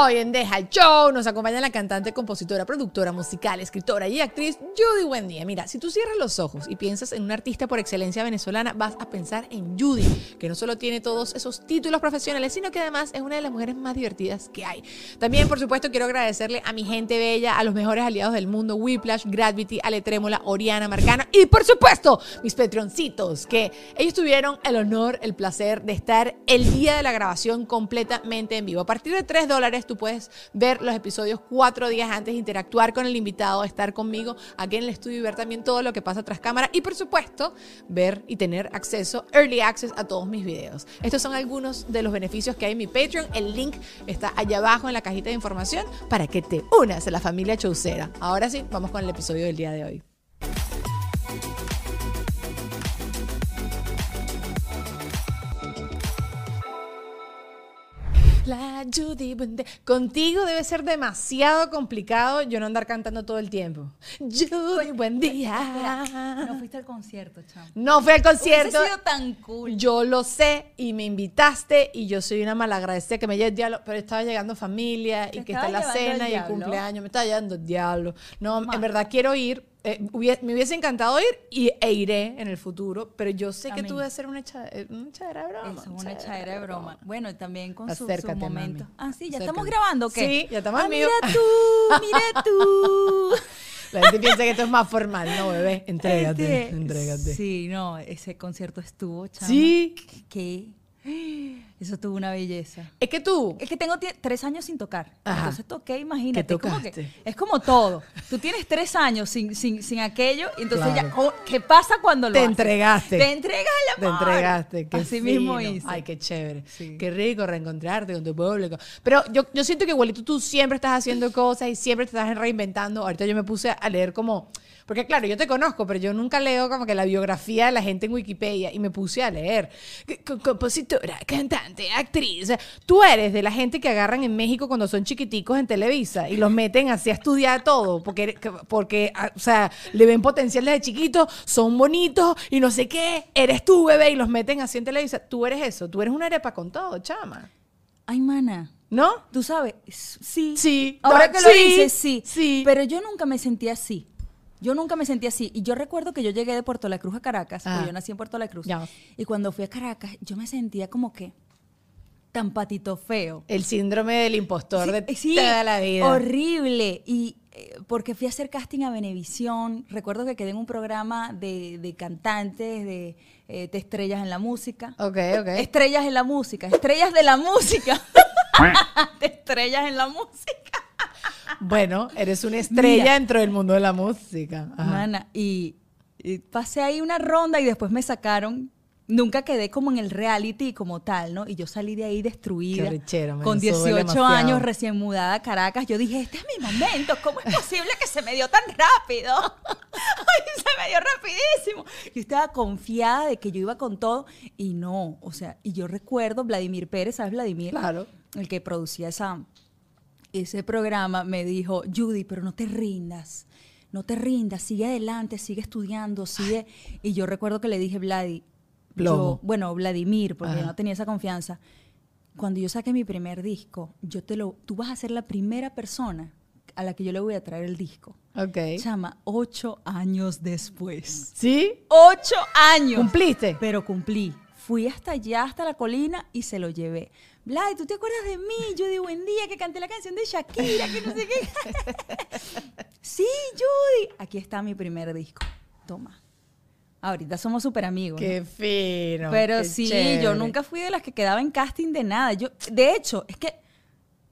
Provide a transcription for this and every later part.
Hoy en Deja el Show nos acompaña la cantante, compositora, productora musical, escritora y actriz Judy Buendía. Mira, si tú cierras los ojos y piensas en una artista por excelencia venezolana, vas a pensar en Judy, que no solo tiene todos esos títulos profesionales, sino que además es una de las mujeres más divertidas que hay. También, por supuesto, quiero agradecerle a mi gente bella, a los mejores aliados del mundo, Whiplash, Gravity, Ale Trémola, Oriana, Marcana y, por supuesto, mis Patreoncitos, que ellos tuvieron el honor, el placer de estar el día de la grabación completamente en vivo. A partir de 3 dólares tú puedes ver los episodios cuatro días antes, interactuar con el invitado, estar conmigo aquí en el estudio y ver también todo lo que pasa tras cámara y por supuesto ver y tener acceso, early access a todos mis videos. Estos son algunos de los beneficios que hay en mi Patreon. El link está allá abajo en la cajita de información para que te unas a la familia Chaucera. Ahora sí, vamos con el episodio del día de hoy. La Judy Buendía. Contigo debe ser demasiado complicado yo no andar cantando todo el tiempo. Judy, buen día. No fuiste al concierto, chamo. No fui al concierto. Hubiese sido tan cool. Yo lo sé y me invitaste y yo soy una malagradecida que me lleve el diablo, pero estaba llegando familia y que está la cena y el cumpleaños, me estaba llevando el diablo. No, en verdad quiero ir, eh, me hubiese encantado ir y, e iré en el futuro, pero yo sé que tú debes ser una, echa- eh, una echadera de broma. Eso es una echadera de broma. Bueno, también con su, su Acércate, momento. mami. Ah, sí, ya Acércate. estamos grabando, ¿o ¿qué? Sí, ya estamos ah. Mira tú, mira tú. La gente piensa que esto es más formal, no, bebé, entrégate, Este, entrégate. Sí, no, ese concierto estuvo, chamo. Sí. ¿Qué? Eso tuvo una belleza. Es que tú, Es que tengo tres años sin tocar. Ajá. Entonces toqué, imagínate. ¿Qué es como que- tocaste? es como todo. Tú tienes tres años sin, sin, sin aquello, entonces Claro. ya, ¿cómo- ¿qué pasa cuando lo Te haces? entregaste. Te entregas el Te amor. entregaste. Qué Así mismo hice. Ay, qué chévere. Sí. Qué rico reencontrarte con tu público. Pero yo, yo siento que igualito tú siempre estás haciendo cosas y siempre te estás reinventando. Ahorita yo me puse a leer como... Porque claro, yo te conozco, pero yo nunca leo como que la biografía de la gente en Wikipedia y me puse a leer. Co- Compositora, cantante, actriz. Tú eres de la gente que agarran en México cuando son chiquiticos en Televisa y los meten así a estudiar todo, porque, porque o sea, le ven potencial desde chiquitos, son bonitos y no sé qué. Eres tú, bebé, y los meten así en Televisa. Tú eres eso, tú eres una arepa con todo, chama. Ay, mana. ¿No? Tú sabes, sí. Sí. Ahora No, que lo sí, dices, sí. sí. Pero yo nunca me sentí así. Yo nunca me sentí así. Y yo recuerdo que yo llegué de Puerto La Cruz a Caracas, Ah. porque yo nací en Puerto La Cruz. Ya. Y cuando fui a Caracas, yo me sentía como que tan patito feo. El síndrome del impostor de Sí, sí, toda la vida. Horrible. Y eh, porque fui a hacer casting a Venevisión, recuerdo que quedé en un programa de, de cantantes, de, eh, de estrellas en la música. Ok, ok. Estrellas en la música, estrellas de la música. de estrellas en la música. Bueno, eres una estrella Mira. dentro del mundo de la música. Ajá. Mana, y, y pasé ahí una ronda y después me sacaron. Nunca quedé como en el reality como tal, ¿no? Y yo salí de ahí destruida. Qué rechero, man, con eso duele 18 demasiado. años, recién mudada a Caracas. Yo dije, este es mi momento. ¿Cómo es posible que se me dio tan rápido? Ay, se me dio rapidísimo. Yo estaba confiada de que yo iba con todo y no. O sea, y yo recuerdo Vladimir Pérez, ¿sabes Vladimir? Claro. El que producía esa, ese programa me dijo, Judy, pero no te rindas, no te rindas, sigue adelante, sigue estudiando, sigue. Y yo recuerdo que le dije, Vladi, yo- bueno, Vladimir, porque Ajá. no tenía esa confianza. Cuando yo saque mi primer disco, yo te lo, tú vas a ser la primera persona a la que yo le voy a traer el disco. Ok. Chama, ocho años después. ¿Sí? ¡Ocho años! ¿Cumpliste? Pero cumplí. Fui hasta allá, hasta la colina y se lo llevé. Vlad, ¿tú te acuerdas de mí? De buen día que canté la canción de Shakira, que no sé qué. sí, Judy. Aquí está mi primer disco. Toma. Ahorita somos súper amigos. ¿no? Qué fino. Pero qué sí, chévere. yo nunca fui de las que quedaba en casting de nada. Yo, de hecho, es que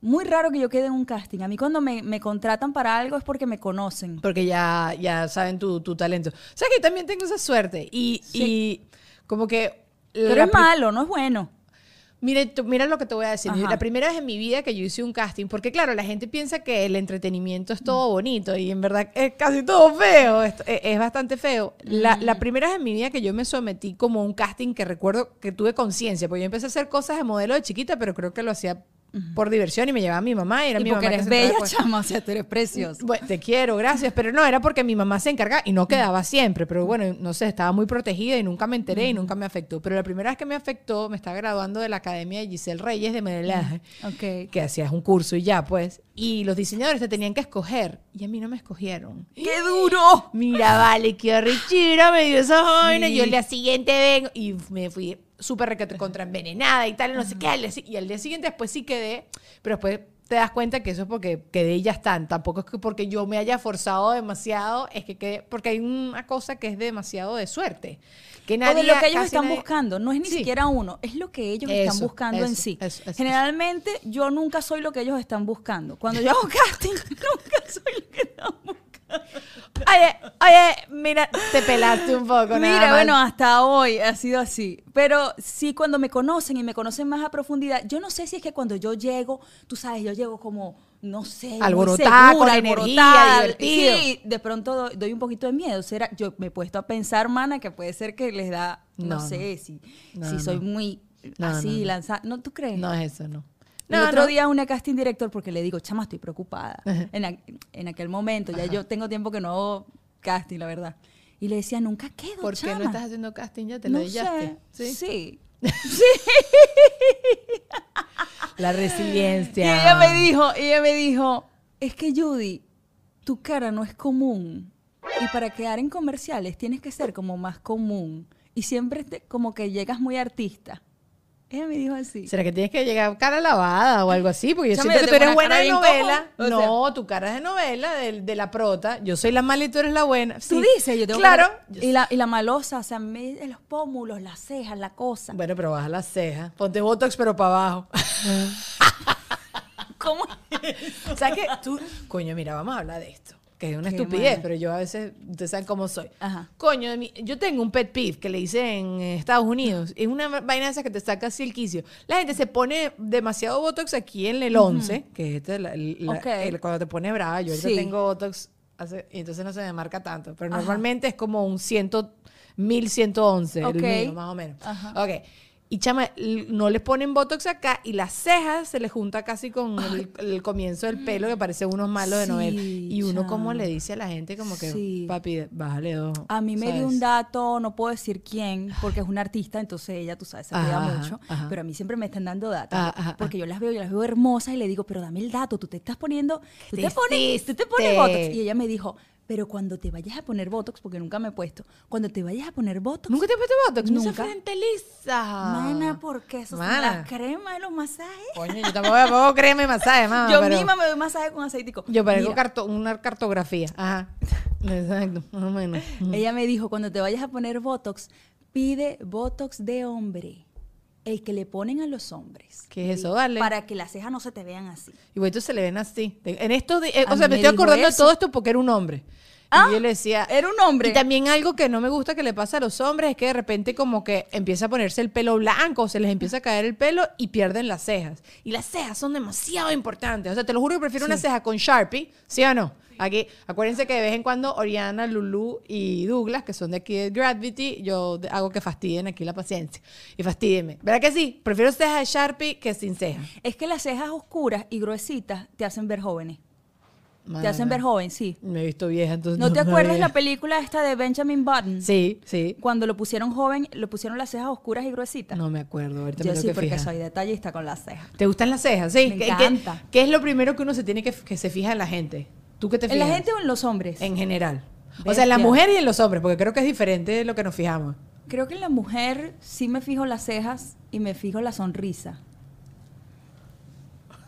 muy raro que yo quede en un casting. A mí cuando me, me contratan para algo es porque me conocen. Porque ya, ya saben tu, tu talento. O sea que también tengo esa suerte. Y, Sí. y como que. Pero es malo, no es bueno. Mire, tú- mira lo que te voy a decir. Ajá. La primera vez en mi vida que yo hice un casting, porque claro, la gente piensa que el entretenimiento es Mm. todo bonito y en verdad es casi todo feo, es, es bastante feo. La, Mm. la primera vez en mi vida que yo me sometí como a un casting que recuerdo que tuve conciencia, porque yo empecé a hacer cosas de modelo de chiquita, pero creo que lo hacía por diversión y me llevaba mi mamá y era Y mi porque mamá. eres bella, chama, o sea, tú eres preciosa. Bueno, te quiero, gracias, pero no, era porque mi mamá se encargaba y no quedaba siempre, pero bueno, no sé, estaba muy protegida y nunca me enteré y nunca me afectó. Pero la primera vez que me afectó, me estaba graduando de la Academia de Giselle Reyes de modelaje, Ok. que hacías un curso y ya, pues, y los diseñadores te tenían que escoger y a mí no me escogieron. ¡Qué duro! Mira, vale, qué arrechera, me dio esa vaina. Sí. Yo el día siguiente vengo y me fui súper requete contra envenenada y tal, y no sé qué. Y al día siguiente después sí quedé, pero después te das cuenta que eso es porque quedé y ya están. Tampoco es que porque yo me haya forzado demasiado, es que quedé, porque hay una cosa que es demasiado de suerte. Que O nadie, de lo que ellos están nadie- buscando. No es ni Sí. siquiera uno, es lo que ellos están Eso, buscando en sí. eso. Generalmente yo nunca soy lo que ellos están buscando. Cuando yo hago casting, nunca soy lo que están buscando. Oye, oye, mira, te pelaste un poco. nada Mira, más. bueno, hasta hoy ha sido así. Pero sí, cuando me conocen y me conocen más a profundidad, yo no sé si es que cuando yo llego, tú sabes, yo llego como, no sé, Alborotada, segura, con energía, alborotada. divertido. Sí, de pronto doy, doy un poquito de miedo. ¿Será? Yo me he puesto a pensar, mana, que puede ser que les da, no, No, sé, si, No, si soy muy así, lanzada. ¿No tú crees? No es eso, no. El No, otro no. día una casting director porque le digo, chama, estoy preocupada. En, a- en aquel momento, ya yo tengo tiempo que no hago casting, la verdad. Y le decía, nunca quedo, ¿Por qué no chama". estás haciendo casting ya? ¿Te no lo sé. Sí. La resiliencia. Y ella me dijo, ella me dijo, es que Judy, tu cara no es común. Y para quedar en comerciales tienes que ser como más común. Y siempre te- como que llegas muy artista. Ella me dijo así. ¿Será que tienes que llegar cara lavada o algo así? Porque yo Chama, siento que tú eres buena de novela. no, tu cara es de novela, de, de la prota. Yo soy la mala y tú eres la buena. Tú dices, yo tengo Claro. cara- y, la, y la malosa, o sea, me, de los pómulos, las cejas, la cosa. Bueno, pero baja las cejas. Ponte Botox, pero para abajo. ¿Cómo? o sea que tú... Coño, mira, vamos a hablar de esto. Que es una Qué estupidez, pero yo a veces... Ustedes saben cómo soy. Ajá. Coño, de mi- yo tengo un pet peeve que le hice en Estados Unidos. Es una vaina esa que te saca así el quicio. La gente se pone demasiado Botox aquí en el 11, que es este, la- la- Ok. el- cuando te pone brava. Yo Sí. tengo Botox, hace- y entonces no se me marca tanto. Pero Ajá. normalmente es como un 100, 1111, Ok. el mío, más o menos. Ajá. Ok. Y chama, no le ponen Botox acá y las cejas se le junta casi con el, el comienzo del pelo que parece unos malos de novela. Sí, Y uno como le dice a la gente como que, Sí. papi, bájale dos. A mí me dio un dato, no puedo decir quién, porque es una artista, entonces ella, tú sabes, se cuida mucho. ajá. Pero a mí siempre me están dando datos. Ah, ajá, porque yo las veo, yo las veo hermosas y le digo, pero dame el dato, tú te estás poniendo, tú ¿Qué te, te pones, tú te pones Botox. Y ella me dijo, pero cuando te vayas a poner Botox, porque nunca me he puesto, cuando te vayas a poner Botox, ¿Nunca te has puesto Botox? Nunca. Nunca. frente lisa. mana, porque eso son Mana. las cremas de los masajes. Coño, yo tampoco me pongo crema y masaje, mamá. yo pero misma me doy masaje con aceitico. Yo parezco carto- una cartografía. Ajá. Exacto, más o menos. Ella me dijo, cuando te vayas a poner Botox, pide Botox de hombre. El que le ponen a los hombres. ¿Qué es eso? Vale. Para que las cejas no se te vean así. Y bueno, se le ven así. En esto, de- eh, o sea, me estoy acordando de todo esto porque era un hombre. Ah, y yo le decía, Era un hombre. Y también algo que no me gusta que le pasa a los hombres es que de repente como que empieza a ponerse el pelo blanco, se les empieza a caer el pelo y pierden las cejas. Y las cejas son demasiado importantes. O sea, te lo juro que prefiero una Sí. ceja con Sharpie, ¿sí o no? Aquí, acuérdense que de vez en cuando Oriana, Lulu y Douglas, que son de aquí de Gravity, yo hago que fastidien aquí la paciencia. Y fastídenme. ¿Verdad que sí? Prefiero cejas de Sharpie que sin cejas. Es que las cejas oscuras y gruesitas te hacen ver jóvenes. Te hacen ver joven, sí. Me he visto vieja, entonces ¿No te acuerdas veía. la película esta de Benjamin Button? Sí, sí. Cuando lo pusieron joven, le pusieron las cejas oscuras y gruesitas. No me acuerdo, ahorita Yo me sí, que porque fijar. soy detallista con las cejas. ¿Te gustan las cejas? Sí. Me ¿Qué- encanta. ¿Qué, es lo primero que uno se tiene que, que se fija en la gente? ¿Tú qué te ¿En fijas? la gente o en los hombres? En general. O sea, en la mujer y en los hombres, porque creo que es diferente de lo que nos fijamos. Creo que en la mujer sí me fijo las cejas y me fijo la sonrisa.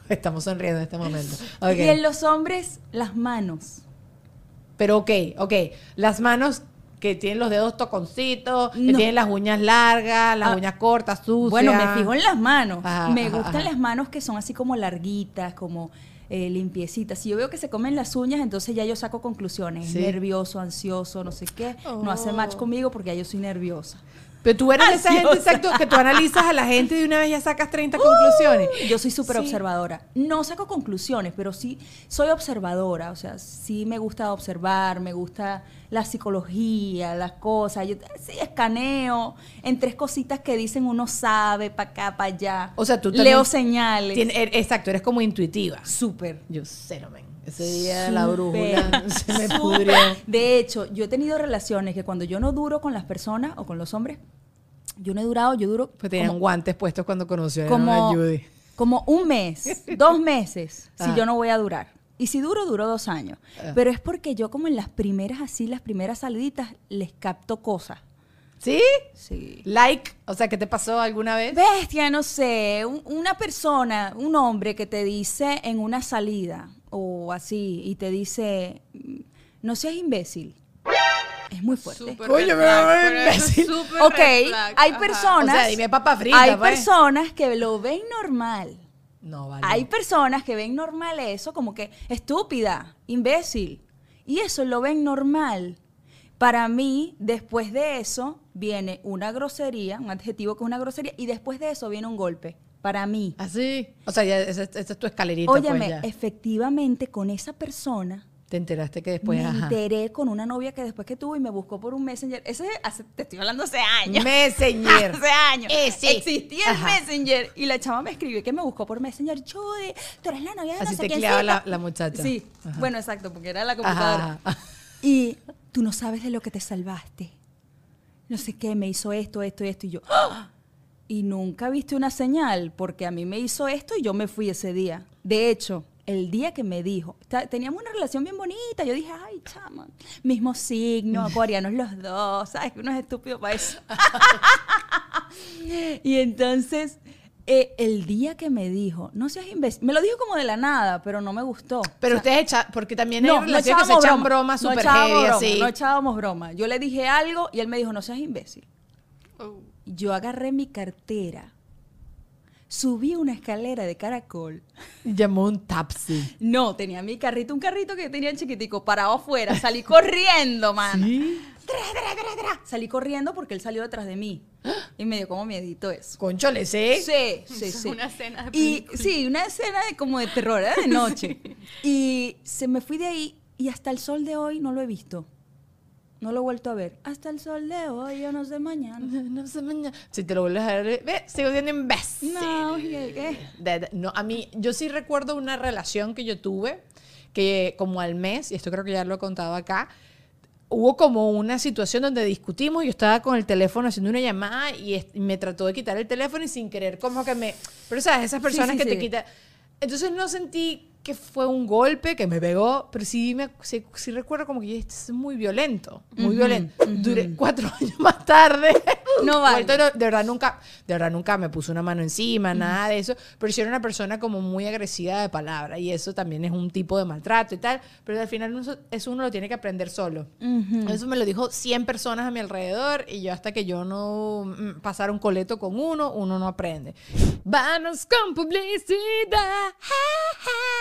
Estamos sonriendo en este momento. Y en los hombres, las manos. Pero ok, ok. Las manos que tienen los dedos toconcitos, que tienen las uñas largas, las Ah, uñas cortas, sucias. Bueno, me fijo en las manos. Ajá, me ajá, gustan ajá. las manos que son así como larguitas, como eh, limpiecitas. Si yo veo que se comen las uñas, entonces ya yo saco conclusiones. Sí. Nervioso, ansioso, no sé qué. No hace match Oh. conmigo porque ya yo soy nerviosa. Pero tú eres de esa gente, exacto, que tú analizas a la gente y de una vez ya sacas 30 conclusiones. Yo soy súper Sí. observadora. No saco conclusiones, pero sí soy observadora. O sea, sí me gusta observar, me gusta la psicología, las cosas. Yo sí escaneo en tres cositas que dicen uno sabe, para acá, para allá. O sea, tú Leo señales. Er- exacto, eres como intuitiva. Súper. Yo cero, men. Ese día la brújula se me pudrió. De hecho, yo he tenido relaciones que cuando yo no duro con las personas o con los hombres, yo no he durado, yo duro Pues tenían como, guantes puestos cuando conocieron como, a Judy. como un mes, dos meses, si yo no voy a durar. Y si duro, duro dos años. Ah. Pero es porque yo como en las primeras, así, las primeras saliditas, les capto cosas. ¿Sí? Sí. Like, o sea, ¿qué te pasó alguna vez? Bestia, no sé, un- una persona, un hombre que te dice en una salida o así y te dice, mm, no seas imbécil. Es muy fuerte. Coño, me va a imbécil. Ok, hay personas. O sea, dime papa frita, Hay pues. personas que lo ven normal. No, vale. Hay personas que ven normal eso como que estúpida, imbécil. Y eso lo ven normal. Para mí, después de eso, viene una grosería, un adjetivo que es una grosería, y después de eso viene un golpe. Para mí. Así. O sea, ya esa, esa es tu escalerita, Óyeme, pues ya. efectivamente, con esa persona Te enteraste que después, me ajá. enteré con una novia que después que tuvo y me buscó por un messenger. Ese hace- te estoy hablando hace años. Messenger. Hace años. Eh, sí. Existía el. Messenger. Y la chava me escribió que me buscó por Messenger. Judy, tú eres la novia de Así no sé tecleaba la, quiéncito". la muchacha. Sí. Ajá. Bueno, exacto, porque era la computadora. Y tú no sabes de lo que te salvaste. No sé qué, me hizo esto, esto y esto. Y yo, ¡ah! y nunca viste una señal, porque a mí me hizo esto y yo me fui ese día. De hecho, el día que me dijo, teníamos una relación bien bonita, yo dije, ay, chama, mismo signo, acuarianos los dos, ¿sabes? Que uno es estúpido para eso. y entonces, eh, el día que me dijo, no seas imbécil, me lo dijo como de la nada, pero no me gustó. Pero O sea, ustedes echan, porque también hay relaciones que se echan bromas no heavy, broma, así. No echábamos broma. Yo le dije algo y él me dijo, no seas imbécil. Oh. Yo agarré mi cartera, subí una escalera de caracol. Llamó un taxi. No, tenía mi carrito, un carrito que tenía chiquitico, parado afuera. Salí corriendo, man. ¿Sí? Salí corriendo porque él salió detrás de mí. Y me dio como miedito eso. Conchole, ¿sí? Sí, sí, sí. una escena de Y sí, una escena de como de terror, era de noche. y se me fui de ahí y hasta el sol de hoy no lo he visto. No lo he vuelto a ver. Hasta el sol de hoy, yo no sé mañana. No sé mañana. Si te lo vuelves a ver, ve, sigo siendo imbécil. No, ¿qué? no, a mí, yo sí recuerdo una relación que yo tuve, que como al mes, y esto creo que ya lo he contado acá, hubo como una situación donde discutimos, yo estaba con el teléfono haciendo una llamada y, me trató de quitar el teléfono y sin querer como que me... Pero sabes, esas personas sí, que te sí. quitan... Entonces no sentí que fue un golpe que me pegó, pero sí, me, sí, sí recuerdo como que es muy violento, muy violento. Duré cuatro años más tarde. No vale. De verdad nunca, de verdad nunca me puso una mano encima, nada de eso, pero sí era una persona como muy agresiva de palabra y eso también es un tipo de maltrato y tal, pero al final uno- eso uno lo tiene que aprender solo. Ujú. Eso me lo dijo 100 personas a mi alrededor y yo hasta que yo no mm, pasara un coleto con uno, uno no aprende. Vanos con publicidad.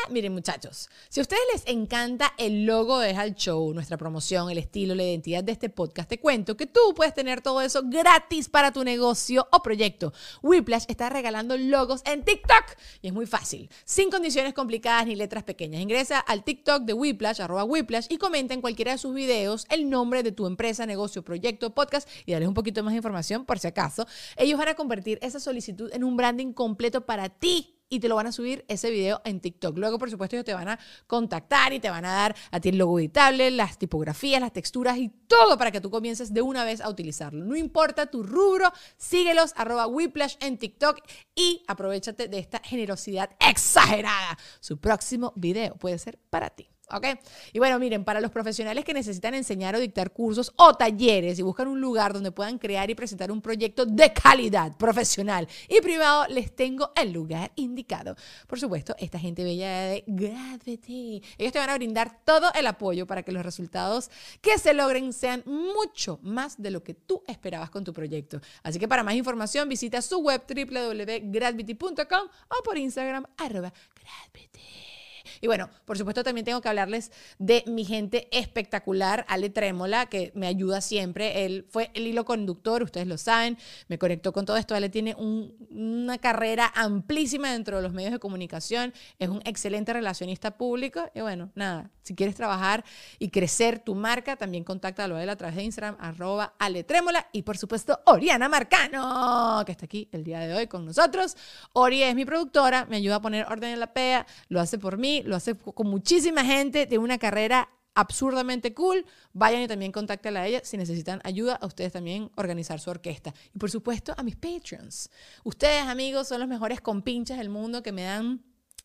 Miren muchachos, si a ustedes les encanta el logo de el Show, nuestra promoción, el estilo, la identidad de este podcast, te cuento que tú puedes tener todo eso gratis para tu negocio o proyecto. Whiplash está regalando logos en TikTok y es muy fácil, sin condiciones complicadas ni letras pequeñas. Ingresa al TikTok de Whiplash, arroba Whiplash y comenta en cualquiera de sus videos el nombre de tu empresa, negocio, proyecto, podcast y darles un poquito más de información por si acaso. Ellos van a convertir esa solicitud en un branding completo para ti y te lo van a subir ese video en TikTok. Luego, por supuesto, ellos te van a contactar y te van a dar a ti el logo editable, las tipografías, las texturas y todo para que tú comiences de una vez a utilizarlo. No importa tu rubro, síguelos, arroba Whiplash en TikTok y aprovechate de esta generosidad exagerada. Su próximo video puede ser para ti. ¿Ok? Y bueno, miren, para los profesionales que necesitan enseñar o dictar cursos o talleres y buscan un lugar donde puedan crear y presentar un proyecto de calidad profesional y privado, les tengo el lugar indicado. Por supuesto, esta gente bella de Gravity. Ellos te van a brindar todo el apoyo para que los resultados que se logren sean mucho más de lo que tú esperabas con tu proyecto. Así que para más información visita su web www.gravity.com o por Instagram arroba gravity. Y bueno, por supuesto también tengo que hablarles de mi gente espectacular, Ale Trémola, que me ayuda siempre. Él fue el hilo conductor, ustedes lo saben, me conectó con todo esto. Ale tiene un- una carrera amplísima dentro de los medios de comunicación, es un excelente relacionista público. Y bueno, nada, si quieres trabajar y crecer tu marca, también contáctalo a él a través de Instagram, arroba Ale Trémola. Y por supuesto, Oriana Marcano, que está aquí el día de hoy con nosotros. Ori es mi productora, me ayuda a poner orden en la PEA, lo hace por mí, lo hace con muchísima gente, tiene una carrera absurdamente cool. Vayan y también contáctenla a ella si necesitan ayuda a ustedes también organizar su orquesta. Y por supuesto a mis Patreons. Ustedes, amigos, son los mejores compinches del mundo que me dan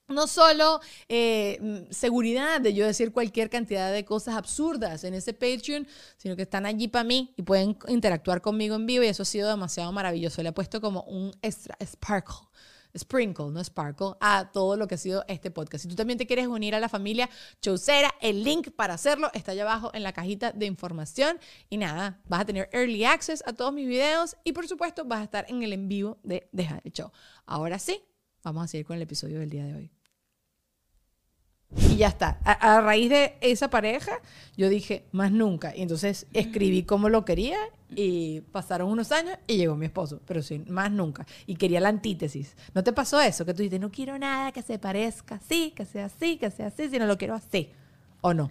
no solo eh, mm, seguridad de yo decir cualquier cantidad de cosas absurdas en ese Patreon, sino que están allí para mí y pueden interactuar conmigo en vivo y eso ha sido demasiado maravilloso. Le he puesto como un extra sparkle. Sprinkle, no sparkle, a todo lo que ha sido este podcast. Si tú también te quieres unir a la familia Chaucera, el link para hacerlo está allá abajo en la cajita de información. Y nada, vas a tener early access a todos mis videos y por supuesto vas a estar en el en vivo de Deja el Show. Ahora sí, vamos a seguir con el episodio del día de hoy. Y ya está. A, raíz de esa pareja, yo dije, más nunca. Y entonces escribí como lo quería y pasaron unos años y llegó mi esposo. Pero sí, más nunca. Y quería la antítesis. ¿No te pasó eso? Que tú dices, no quiero nada que se parezca así, que sea así, que sea así, sino lo quiero así. ¿O no?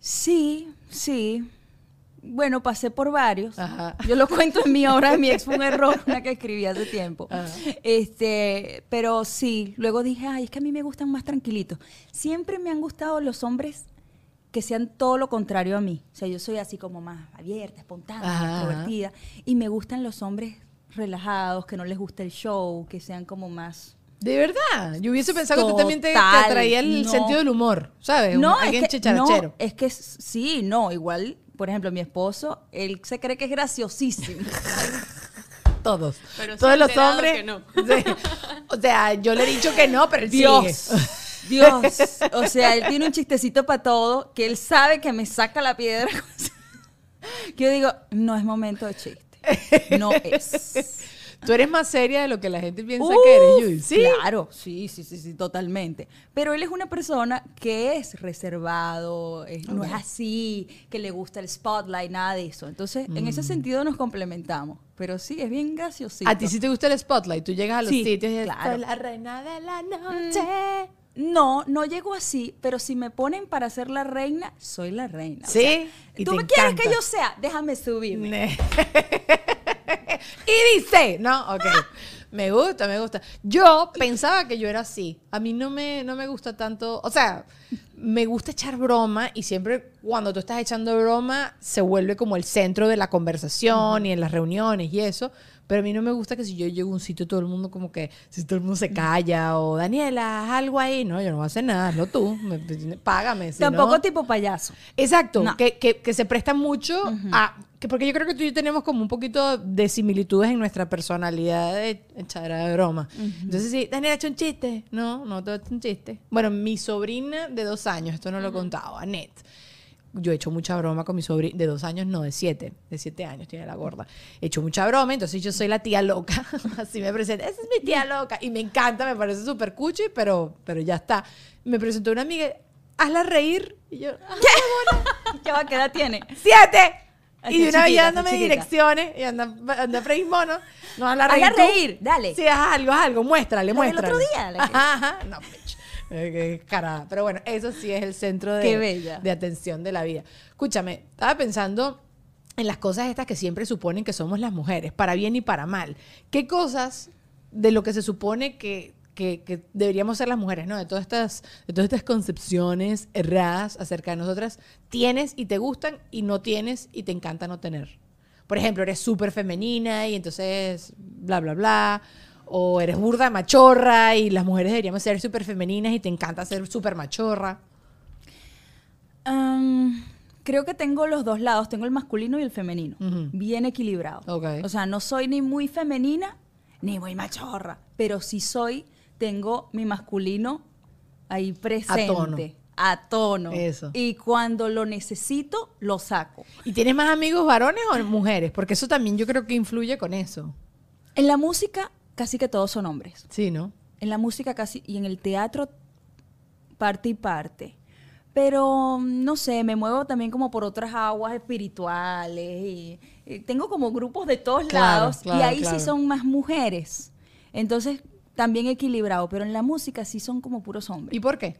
Sí, sí. Bueno, pasé por varios. Ajá. Yo lo cuento en mi obra de mi ex, fue un error, una que escribí hace tiempo. Ajá. Este, pero sí, luego dije, ay, es que a mí me gustan más tranquilitos. Siempre me han gustado los hombres que sean todo lo contrario a mí. O sea, yo soy así como más abierta, espontánea, extrovertida. Y me gustan los hombres relajados, que no les gusta el show, que sean como más... De verdad. Yo hubiese pensado que tú también te, te atraía el no. sentido del humor, ¿sabes? No, alguien es que, no, es que sí, no, igual, por ejemplo, mi esposo, él se cree que es graciosísimo. Todos. Pero se Todos ha los hombres. que no. Sí. O sea, yo le he dicho que no, pero él Dios, sigue. Dios. O sea, él tiene un chistecito para todo, que él sabe que me saca la piedra. que yo digo, no es momento de chiste. No es. Tú eres más seria de lo que la gente piensa que eres, Judy. Sí. Claro, sí, sí, sí, sí, totalmente. Pero él es una persona que es reservado, es- no es así, que le gusta el spotlight, nada de eso. Entonces, en Mm. ese sentido nos complementamos. Pero sí, es bien graciosito. A ti sí te gusta el spotlight. Tú llegas a los Sí, sitios y claro. "Soy la reina de la noche. No, no llego así, pero si me ponen para ser la reina, soy la reina. O Sí, sea, y ¿Tú me quieres que yo sea? Déjame subirme. Y dice, no, ok. Me gusta, me gusta. Yo pensaba que yo era así. A mí no me, no me gusta tanto, o sea, me gusta echar broma y siempre cuando tú estás echando broma se vuelve como el centro de la conversación y en las reuniones y eso. Pero a mí no me gusta que si yo llego a un sitio todo el mundo como que, si todo el mundo se calla o Daniela, haz algo ahí. No, yo no voy a hacer nada, hazlo tú, me- págame. si Tampoco no- tipo payaso. Exacto, No. que, que- que se presta mucho a... Que porque yo creo que tú y yo tenemos como un poquito de similitudes en nuestra personalidad de echar de broma. Entonces, sí, Daniela, hecho un chiste. No, no he hecho un chiste. Bueno, mi sobrina de dos años, esto no lo he contado, Annette. Yo he hecho mucha broma con mi sobrina, de dos años, no, de siete, de siete años tiene la gorda. He hecho mucha broma, entonces yo soy la tía loca, así me presenta, esa es mi tía loca, y me encanta, me parece súper cuchi, pero, pero ya está. Me presentó una amiga, hazla reír, y yo, ¿Qué va? ¿Qué edad tiene? ¡Siete! Ay, Y de una vez dándome direcciones y anda, anda freír mono. No, hazla reír. Hazla reír, dale. Sí, haz algo, haz algo, muéstrale, muéstrale. otro día, que- Ajá, ajá. No, qué carada. Pero bueno, eso sí es el centro de, Qué atención de la vida. Escúchame, estaba pensando en las cosas estas que siempre suponen que somos las mujeres, para bien y para mal. ¿Qué cosas de lo que se supone que, que- que deberíamos ser las mujeres, ¿no? De todas estas, de todas estas concepciones erradas acerca de nosotras, tienes y te gustan y no tienes y te encanta no tener. Por ejemplo, eres súper femenina y entonces bla, bla, bla. O eres burda, machorra y las mujeres deberíamos ser súper femeninas y te encanta ser súper machorra. Creo que tengo los dos lados, tengo el masculino y el femenino, bien equilibrado. Ok. O sea, no soy ni muy femenina ni muy machorra, pero sí soy, tengo mi masculino ahí presente. tono. A tono. Eso. Y cuando lo necesito, lo saco. ¿Y tienes más amigos varones o mujeres? Porque eso también yo creo que influye con eso. En la música, casi que todos son hombres. Sí, ¿no? En la música casi, y en el teatro, parte y parte. Pero mm, no sé, me muevo también como por otras aguas espirituales y, y tengo como grupos de todos Claro, lados claro, y ahí claro. sí son más mujeres. Entonces, también equilibrado, pero en la música sí son como puros hombres. ¿Y por qué?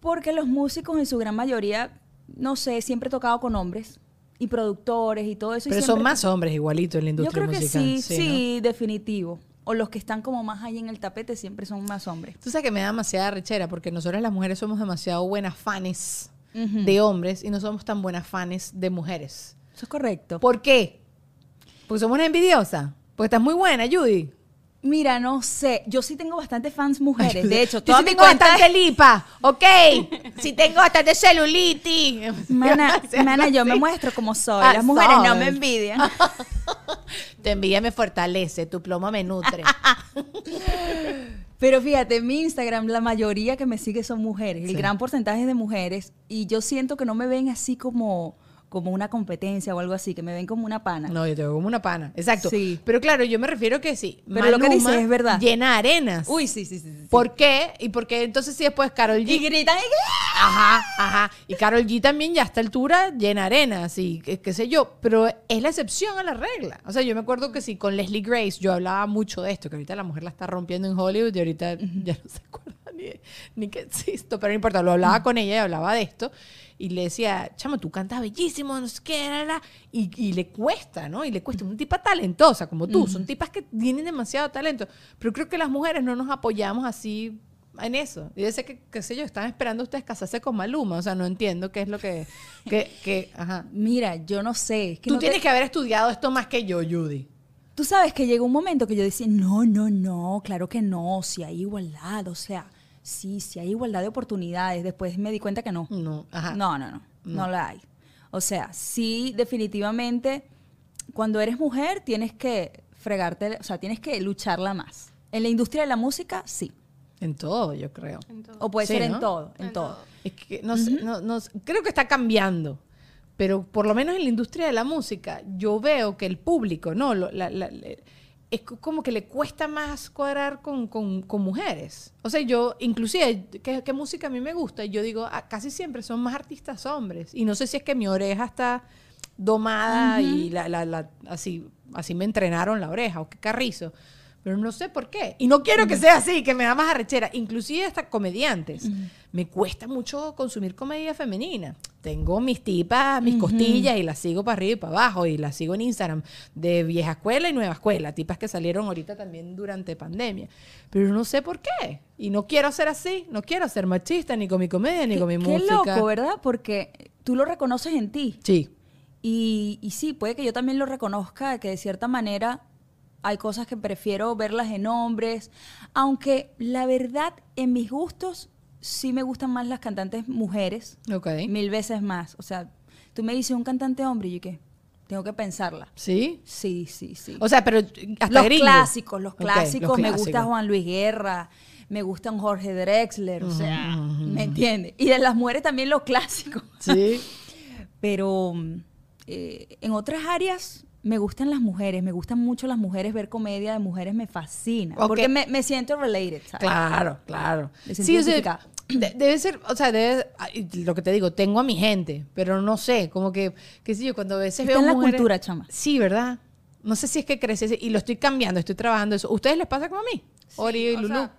Porque los músicos en su gran mayoría, no sé, siempre he tocado con hombres y productores y todo eso. y Pero son más hombres igualito en la Yo industria que musical. sí, sí, ¿no? definitivo. O los que están como más ahí en el tapete siempre son más hombres. Tú sabes que me da demasiada rechera porque nosotras las mujeres somos demasiado buenas fanes de hombres y no somos tan buenas fanes de mujeres. Eso es correcto. ¿Por qué? Porque somos una envidiosa. Porque estás muy buena, Judy. Mira, no sé. Yo sí tengo bastantes fans mujeres. De hecho, Yo toda sí mi tengo cuenta bastante lipa, ¿ok? sí tengo bastante celulitis. Mana, mana, yo me muestro como soy. Ah, Las mujeres no me envidian. Tu envidia me fortalece, tu plomo me nutre. Pero fíjate, en mi Instagram la mayoría que me sigue son mujeres. El Sí. gran porcentaje es de mujeres. Y yo siento que no me ven así como, como una competencia o algo así, que me ven como una pana. No, yo te veo como una pana. Exacto. Sí. Pero claro, yo me refiero que sí. Pero lo que dices es verdad. Llena arenas. Uy, sí, sí, sí. sí. ¿Por qué? ¿Y por qué entonces sí después Carol G? Y gritan. y- Ajá, ajá. Y Carol G también ya a esta altura llena arenas y qué, qué sé yo. Pero es la excepción a la regla. O sea, yo me acuerdo que sí, con Leslie Grace yo hablaba mucho de esto, que ahorita la mujer la está rompiendo en Hollywood y ahorita ya no se acuerda ni, ni que existo. Pero no importa, lo hablaba con ella y hablaba de esto. Y le decía, chama, tú cantas bellísimo, no sé qué, la, la". Y, y le cuesta, ¿no? Y le cuesta. Una tipa talentosa como tú. Son tipas que tienen demasiado talento. Pero creo que las mujeres no nos apoyamos así en eso. Y dice que, qué sé yo, están esperando ustedes casarse con Maluma. O sea, no entiendo qué es lo que... que, que- ajá. Mira, yo no sé. es que Tú no te- tienes que haber estudiado esto más que yo, Judy. Tú sabes que llegó un momento que yo decía, no, no, no, claro que no, si hay igualdad, o sea, sí, si hay igualdad de oportunidades. Después me di cuenta que no. No, ajá. No, no, no, no, la hay. O sea, sí, definitivamente, cuando eres mujer tienes que fregarte, o sea, tienes que lucharla más. En la industria de la música, sí. En todo, yo creo. Todo. O puede Sí, ser ¿no? en todo, en, En todo. todo. Es que no sé, no, no sé, creo que está cambiando. Pero por lo menos en la industria de la música, yo veo que el público, ¿no? Lo- la- la- le- es co- como que le cuesta más cuadrar con, con- con mujeres. O sea, yo, inclusive, ¿qué, qué música a mí me gusta? Y yo digo, ah, casi siempre son más artistas hombres. Y no sé si es que mi oreja está domada y la, la- la- así, así me entrenaron la oreja, o qué carrizo. Pero no sé por qué. Y no quiero que sea así, que me da más arrechera. Inclusive hasta comediantes. Me cuesta mucho consumir comedia femenina. Tengo mis tipas, mis costillas y las sigo para arriba y para abajo. Y las sigo en Instagram de vieja escuela y nueva escuela. Tipas que salieron ahorita también durante pandemia. Pero no sé por qué. Y no quiero ser así. No quiero ser machista ni con mi comedia ni Qué- con mi qué música. loco, ¿verdad? Porque tú lo reconoces en ti. Sí. Y, y sí, puede que yo también lo reconozca, que de cierta manera hay cosas que prefiero verlas en hombres, aunque la verdad, en mis gustos, sí me gustan más las cantantes mujeres, Ok. mil veces más. O sea, tú me dices un cantante hombre y yo qué, tengo que pensarla. ¿Sí? Sí, sí, sí. O sea, pero hasta los gringo. clásicos, los clásicos, los me gusta. Juan Luis Guerra, me gusta un Jorge Drexler, o sea, ¿me entiendes? Y de las mujeres también los clásicos. Sí. Pero eh, en otras áreas me gustan las mujeres, me gustan mucho las mujeres, ver comedia de mujeres me fascina. Porque me, me siento related, ¿sabes? Claro, claro. Sí, o sea, de- debe ser, o sea, debe, lo que te digo, tengo a mi gente, pero no sé, como que, qué sé yo, cuando a veces Está veo en la mujeres- cultura, chama. Sí, ¿verdad? No sé si es que crece y lo estoy cambiando, estoy trabajando eso. ¿Ustedes les pasa como a mí? Sí, Ori y sea,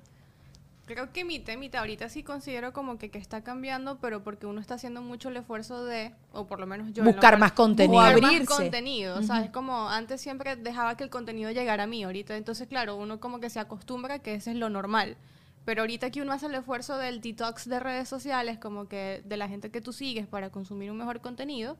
creo que mitad y mitad. Ahorita sí considero como que, que está cambiando, pero porque uno está haciendo mucho el esfuerzo de, o por lo menos yo. Buscar más contenido. O Buscar más abrirse. contenido, ¿sabes? Como antes siempre dejaba que el contenido llegara a mí. Ahorita, entonces, claro, uno como que se acostumbra que ese es lo normal. Pero ahorita que uno hace el esfuerzo del detox de redes sociales, como que de la gente que tú sigues para consumir un mejor contenido,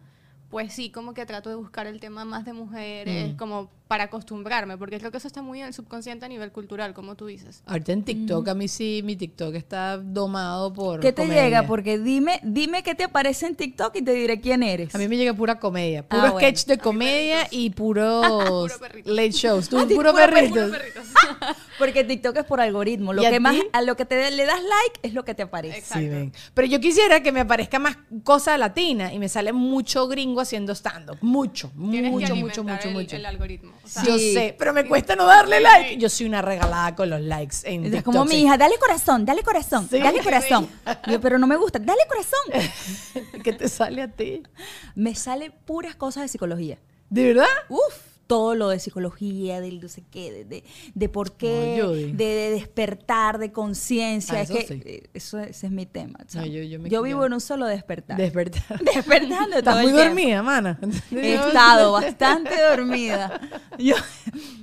pues sí, como que trato de buscar el tema más de mujeres, Mm. como para acostumbrarme, porque creo que eso está muy en el subconsciente a nivel cultural, como tú dices. Ahorita en TikTok, a mí sí, mi TikTok está domado por ¿Qué te comedia. llega? Porque dime, dime qué te aparece en TikTok y te diré quién eres. A mí me llega pura comedia, puro Ah, bueno. sketch de comedia y puros Puro perritos. late shows. Tú, A ti puro puro perritos. Puro perritos. Porque TikTok es por algoritmo. Lo ¿Y a que más, ti? a lo que te le das like es lo que te aparece. Exacto. Sí. Pero yo quisiera que me aparezca más cosa latina y me sale mucho gringo haciendo stand-up. Mucho, Tienes mucho, que mucho, mucho, el, mucho. el algoritmo. O sea, Yo Sí. sé, pero me cuesta no darle like. Yo soy una regalada con los likes en Es TikTok. como mi sí. hija, dale corazón, dale corazón, Sí. dale corazón. Yo, pero no me gusta, dale corazón. ¿Qué te sale a ti? Me sale puras cosas de psicología. ¿De verdad? Uf, todo lo de psicología, del no sé qué, de, de, de por qué, No, de, de despertar, de conciencia. Ah, es eso que sí. eh, eso, ese es mi tema. chamo. yo- yo me- vivo en un solo despertar. Despertar. Despertando Estás muy dormida, mana. He estado bastante dormida. Yo,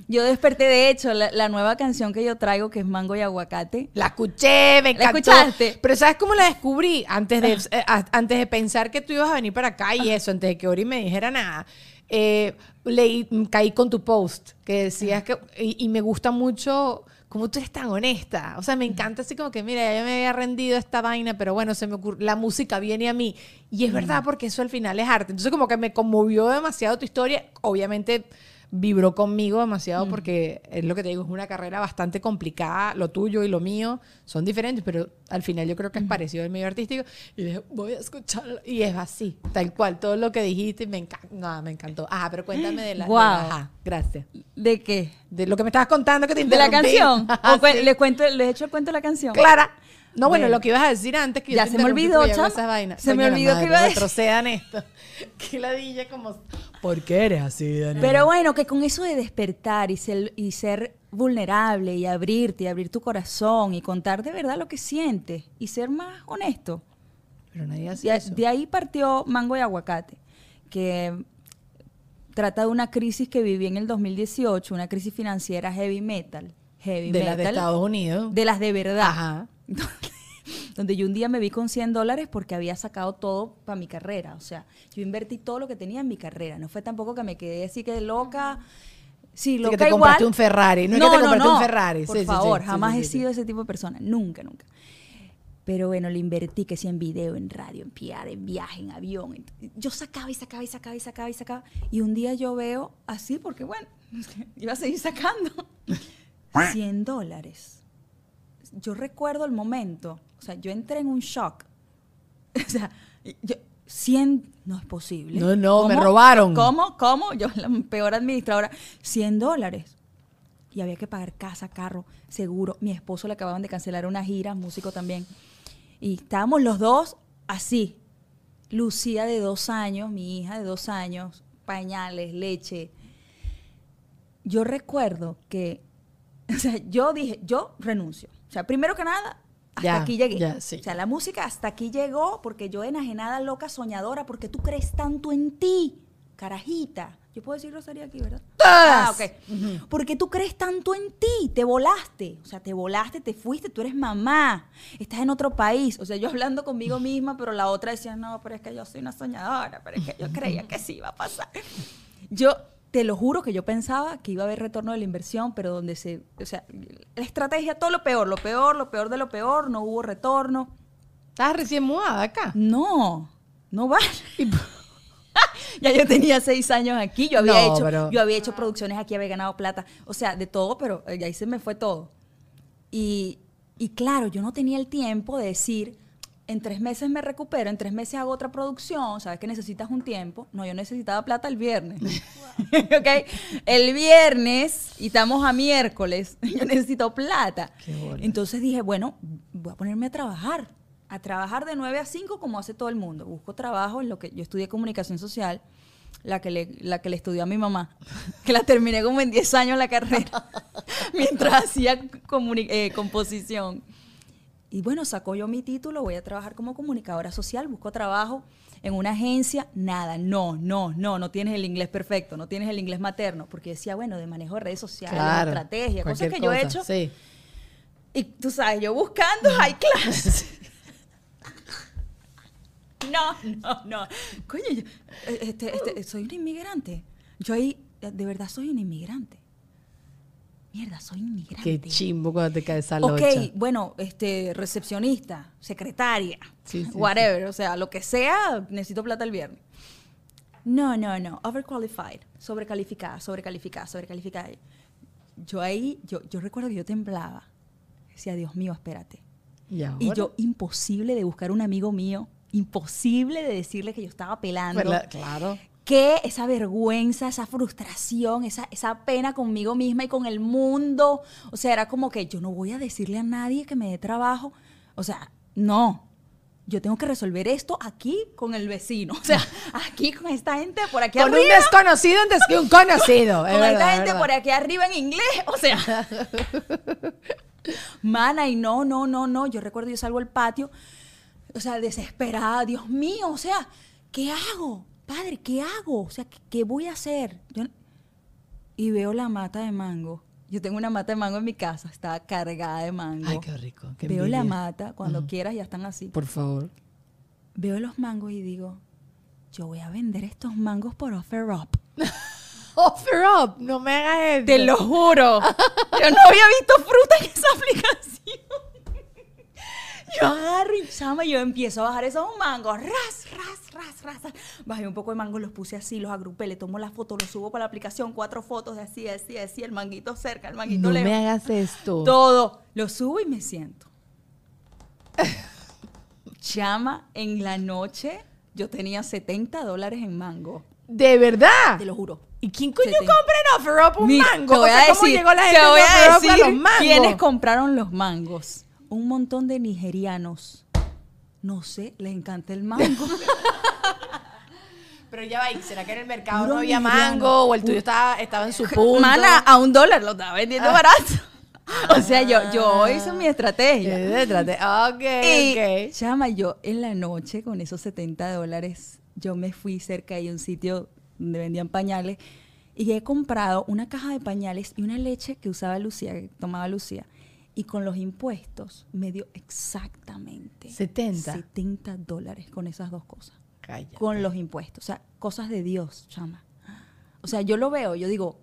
yo desperté, de hecho, la, la nueva canción que yo traigo, que es Mango y Aguacate. La escuché, me ¿La encantó. escuchaste? Pero ¿sabes cómo la descubrí? Antes de, eh, a- antes de pensar que tú ibas a venir para acá y eso, antes de que Ori me dijera nada, eh, leí, caí con tu post que decías que, y, y me gusta mucho cómo tú eres tan honesta. O sea, me encanta así como que, mira, ya yo me había rendido esta vaina, pero bueno, se me ocurre, la música viene a mí. Y es verdad porque eso al final es arte. Entonces como que me conmovió demasiado tu historia. Obviamente vibró conmigo demasiado porque es lo que te digo, es una carrera bastante complicada, lo tuyo y lo mío son diferentes, pero al final yo creo que es parecido al medio artístico y dije, voy a escucharlo y es así, tal cual, todo lo que dijiste me encanta, nada, me encantó. Ajá, pero cuéntame de la, de la- Guau. ajá, gracias. ¿De qué? De lo que me estabas contando que te ¿De la canción? Ajá, ¿O cue- sí. ¿Les, cuento, ¿Les he hecho el cuento de la canción? Clara. No, bueno, Bueno. lo que ibas a decir antes que yo Ya te se me olvidó, yo chama. esas vainas. Se me olvidó que madre, iba a decir. Retrocedan esto. Qué ladilla como... ¿Por qué eres así, Daniela? Pero bueno, que con eso de despertar y ser, y ser vulnerable y abrirte y abrir tu corazón y contar de verdad lo que sientes y ser más honesto. Pero nadie hace De, eso. de ahí partió Mango y Aguacate, que trata de una crisis que viví en el 2018, una crisis financiera heavy metal. Heavy de metal. las de Estados Unidos. de las de verdad. Ajá. donde yo un día me vi con 100 dólares porque había sacado todo para mi carrera. O sea, yo invertí todo lo que tenía en mi carrera. No fue tampoco que me quedé así que loca. Sí, Sí, loca que te igual. compraste un Ferrari. No, es que te compraste un Ferrari. Por Sí, favor, sí, jamás he sido ese tipo de persona. Nunca, nunca. Pero bueno, le invertí que sí en video, en radio, en PR, en viaje, en avión. Yo sacaba y sacaba y sacaba y sacaba y sacaba. Y un día yo veo así, porque bueno, iba a seguir sacando. 100 dólares. Yo recuerdo el momento. O sea, yo entré en un shock. O sea, yo, 100 no es posible. No, no, me robaron. ¿Cómo? ¿Cómo? Yo, la peor administradora. 100 dólares. Y había que pagar casa, carro, seguro. Mi esposo le acababan de cancelar una gira, músico también. Y estábamos los dos así. Lucía de dos años, mi hija de dos años, pañales, leche. Yo recuerdo que, o sea, yo dije, yo renuncio. O sea, primero que nada, hasta Ya, aquí llegué. ya, sí. O sea, la música hasta aquí llegó porque yo enajenada, loca, soñadora, porque tú crees tanto en ti, carajita. Yo puedo decir Rosario aquí, ¿verdad? Ah, Todas. ok. Porque tú crees tanto en ti, te volaste. O sea, te volaste, te fuiste, tú eres mamá, estás en otro país. O sea, yo hablando conmigo misma, pero la otra decía, no, pero es que yo soy una soñadora, pero es que yo creía que sí iba a pasar. Yo te lo juro que yo pensaba que iba a haber retorno de la inversión, pero donde se, o sea, la estrategia, todo lo peor, lo peor, lo peor de lo peor, no hubo retorno. Estabas recién mudada acá. No, no vale. ya yo tenía seis años aquí, yo había, No, hecho, pero- yo había hecho producciones aquí, había ganado plata, o sea, de todo, pero eh, ahí se me fue todo. Y, y claro, yo no tenía el tiempo de decir, en tres meses me recupero, en tres meses hago otra producción, sabes que necesitas un tiempo. No, yo necesitaba plata el viernes. ¿Ok? El viernes, y estamos a miércoles, yo necesito plata. Entonces dije, bueno, voy a ponerme a trabajar, a trabajar de 9 a 5 como hace todo el mundo. Busco trabajo en lo que yo estudié comunicación social, la que le, la que le estudió a mi mamá, que la terminé como en 10 años la carrera, mientras hacía eh, composición. Y bueno, sacó yo mi título, voy a trabajar como comunicadora social, busco trabajo en una agencia, nada, no, no, no, no tienes el inglés perfecto, no tienes el inglés materno, porque decía, bueno, de manejo de redes sociales, Claro. estrategia, cosas que yo he hecho. Sí. Y tú sabes, yo buscando hay clases. No, no, no. Coño, yo, eh, este, este, soy una inmigrante. Yo ahí, eh, de verdad, soy una inmigrante. Mierda, soy inmigrante. Qué chimbo cuando te cae esa Ok, locha. bueno, este, recepcionista, secretaria, Sí, sí, whatever, o sea, lo que sea, necesito plata el viernes. No, no, no, overqualified, sobrecalificada, sobrecalificada, sobrecalificada. yo ahí, yo, yo recuerdo que yo temblaba. Decía, Dios mío, espérate. ¿Y, Y yo, imposible de buscar un amigo mío, imposible de decirle que yo estaba pelando. Claro. Que esa vergüenza, esa frustración, esa, esa pena conmigo misma y con el mundo. O sea, era como que yo no voy a decirle a nadie que me dé trabajo. O sea, no. Yo tengo que resolver esto aquí con el vecino. O sea, aquí con esta gente por aquí Con un arriba. desconocido antes que un conocido. es con verdad, esta es gente verdad. por aquí arriba en inglés. O sea. Mana, y no, no, no, no. Yo recuerdo, yo salgo al patio, o sea, desesperada. Dios mío, o sea, ¿qué hago? Padre, ¿qué hago? O sea, ¿qué, qué voy a hacer? Yo- y veo la mata de mango. Yo tengo una mata de mango en mi casa, está cargada de mango. Ay, qué rico. qué veo la mata, cuando quieras ya están así. Por favor. Veo los mangos y digo, yo voy a vender estos mangos por offer up. Offer up, no me hagas esto. Te lo juro. Yo no había visto fruta en esa aplicación. Yo agarro y chama, yo empiezo a bajar esos mangos. Ras, ras, ras, ras. ras. Bajé un poco de mango, los puse así, los agrupé, le tomo la foto, los subo para la aplicación, cuatro fotos de así, así, así, el manguito cerca, el manguito No lejos. me hagas esto. Todo. Lo subo y me siento. Chama, en la noche yo tenía 70 dólares en mango. ¿De verdad? Te lo juro. ¿Y quién coño compra en Offer Up un Mi- mango? Te voy O sea, a ¿cómo decir, llegó la te gente voy de a Offer Up a decir los mangos? quiénes compraron los mangos. Un montón de nigerianos. No sé, les encanta el mango. Pero ya va, ¿y ¿será que en el mercado Puro no había nigeriano. mango o el tuyo estaba, estaba en su punto? Mana, a un dólar lo estaba vendiendo Ah. barato. O sea, yo, yo hice mi estrategia. Trate- Ok, Y, ok. chama, yo en la noche con esos 70 dólares, yo me fui cerca de un sitio donde vendían pañales y he comprado una caja de pañales y una leche que usaba Lucía, que tomaba Lucía. Y con los impuestos me dio exactamente 70. 70 dólares con esas dos cosas. Cállate. Con los impuestos. O sea, cosas de Dios, chama. O sea, yo lo veo, yo digo,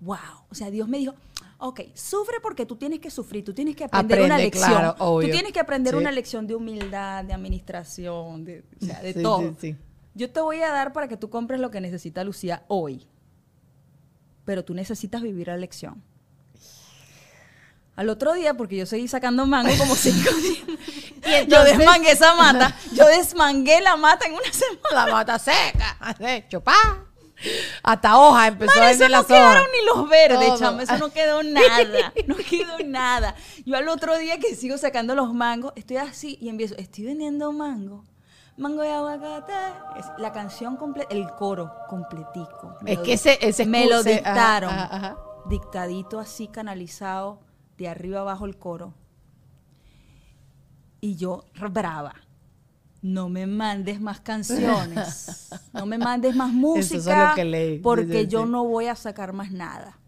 wow. O sea, Dios me dijo, ok, sufre porque tú tienes que sufrir, tú tienes que aprender una lección. claro, obvio. Tú tienes que aprender Sí. una lección de humildad, de administración, de, o sea, de Sí, todo. sí. Yo te voy a dar para que tú compres lo que necesita Lucía hoy. Pero tú necesitas vivir la lección. Al otro día, porque yo seguí sacando mango como cinco días. Y yo desmangué esa mata. Yo desmangué la mata en una semana. La mata seca. chupá. Hasta hoja empezó Mano, a eso vender no las quedaron hojas. ni los verdes, chama. Eso no quedó nada. No quedó nada. Yo al otro día que sigo sacando los mangos, estoy así y empiezo, estoy vendiendo mango. Mango y aguacate. Es la canción completa, el coro completico. Es que ese, ese me lo dictaron. ajá, ajá. Dictadito así, canalizado, de arriba abajo el coro. Y yo, brava. No me mandes más canciones. No me mandes más música. Eso es lo que leí. Porque sí, yo no voy a sacar más nada.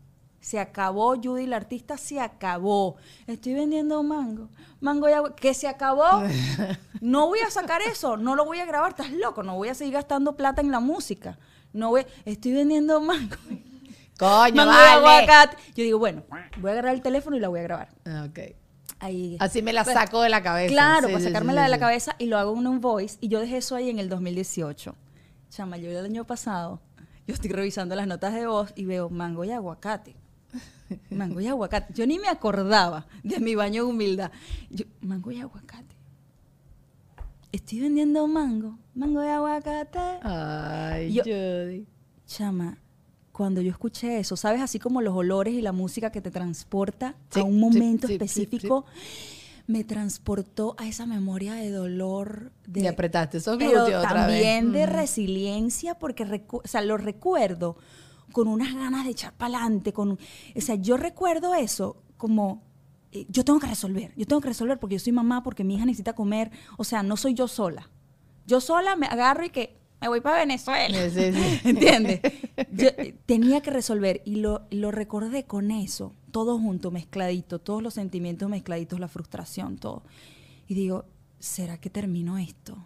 Se acabó, Judy, la artista se acabó. Estoy vendiendo mango. Mango y agua. ¿Que se acabó? No voy a sacar eso. No lo voy a grabar. Estás loco. No voy a seguir gastando plata en la música. No voy. Estoy vendiendo mango. Coño, mango y vale. aguacate. Yo digo, bueno, voy a agarrar el teléfono y la voy a grabar. Ah, ok. Ahí. Así me la saco de la cabeza. Claro, Sí, para sí, sacármela sí, de la cabeza y lo hago en un voice. Y yo dejé eso ahí en el 2018. Chama, yo el año pasado, yo estoy revisando las notas de voz y veo mango y aguacate. Mango y aguacate. Yo ni me acordaba de mi baño de humildad. Yo, mango y aguacate. Estoy vendiendo mango, mango y aguacate. Ay, Yo- Judy. Chama, cuando yo escuché eso, ¿sabes? Así como los olores y la música que te transporta Sí, a un momento sí, sí, específico, me transportó a esa memoria de dolor, de, Y apretaste esos pero otra vez. también de resiliencia, porque recu- o sea, lo recuerdo con unas ganas de echar para adelante. Con, o sea, yo recuerdo eso como, eh, yo tengo que resolver, yo tengo que resolver porque yo soy mamá, porque mi hija necesita comer. O sea, no soy yo sola. Yo sola me agarro y que me voy para Venezuela. Sí, sí, sí. ¿Entiendes? Yo tenía que resolver y lo, lo recordé con eso, todo junto, mezcladito, todos los sentimientos mezcladitos, la frustración, todo. Y digo, ¿será que termino esto?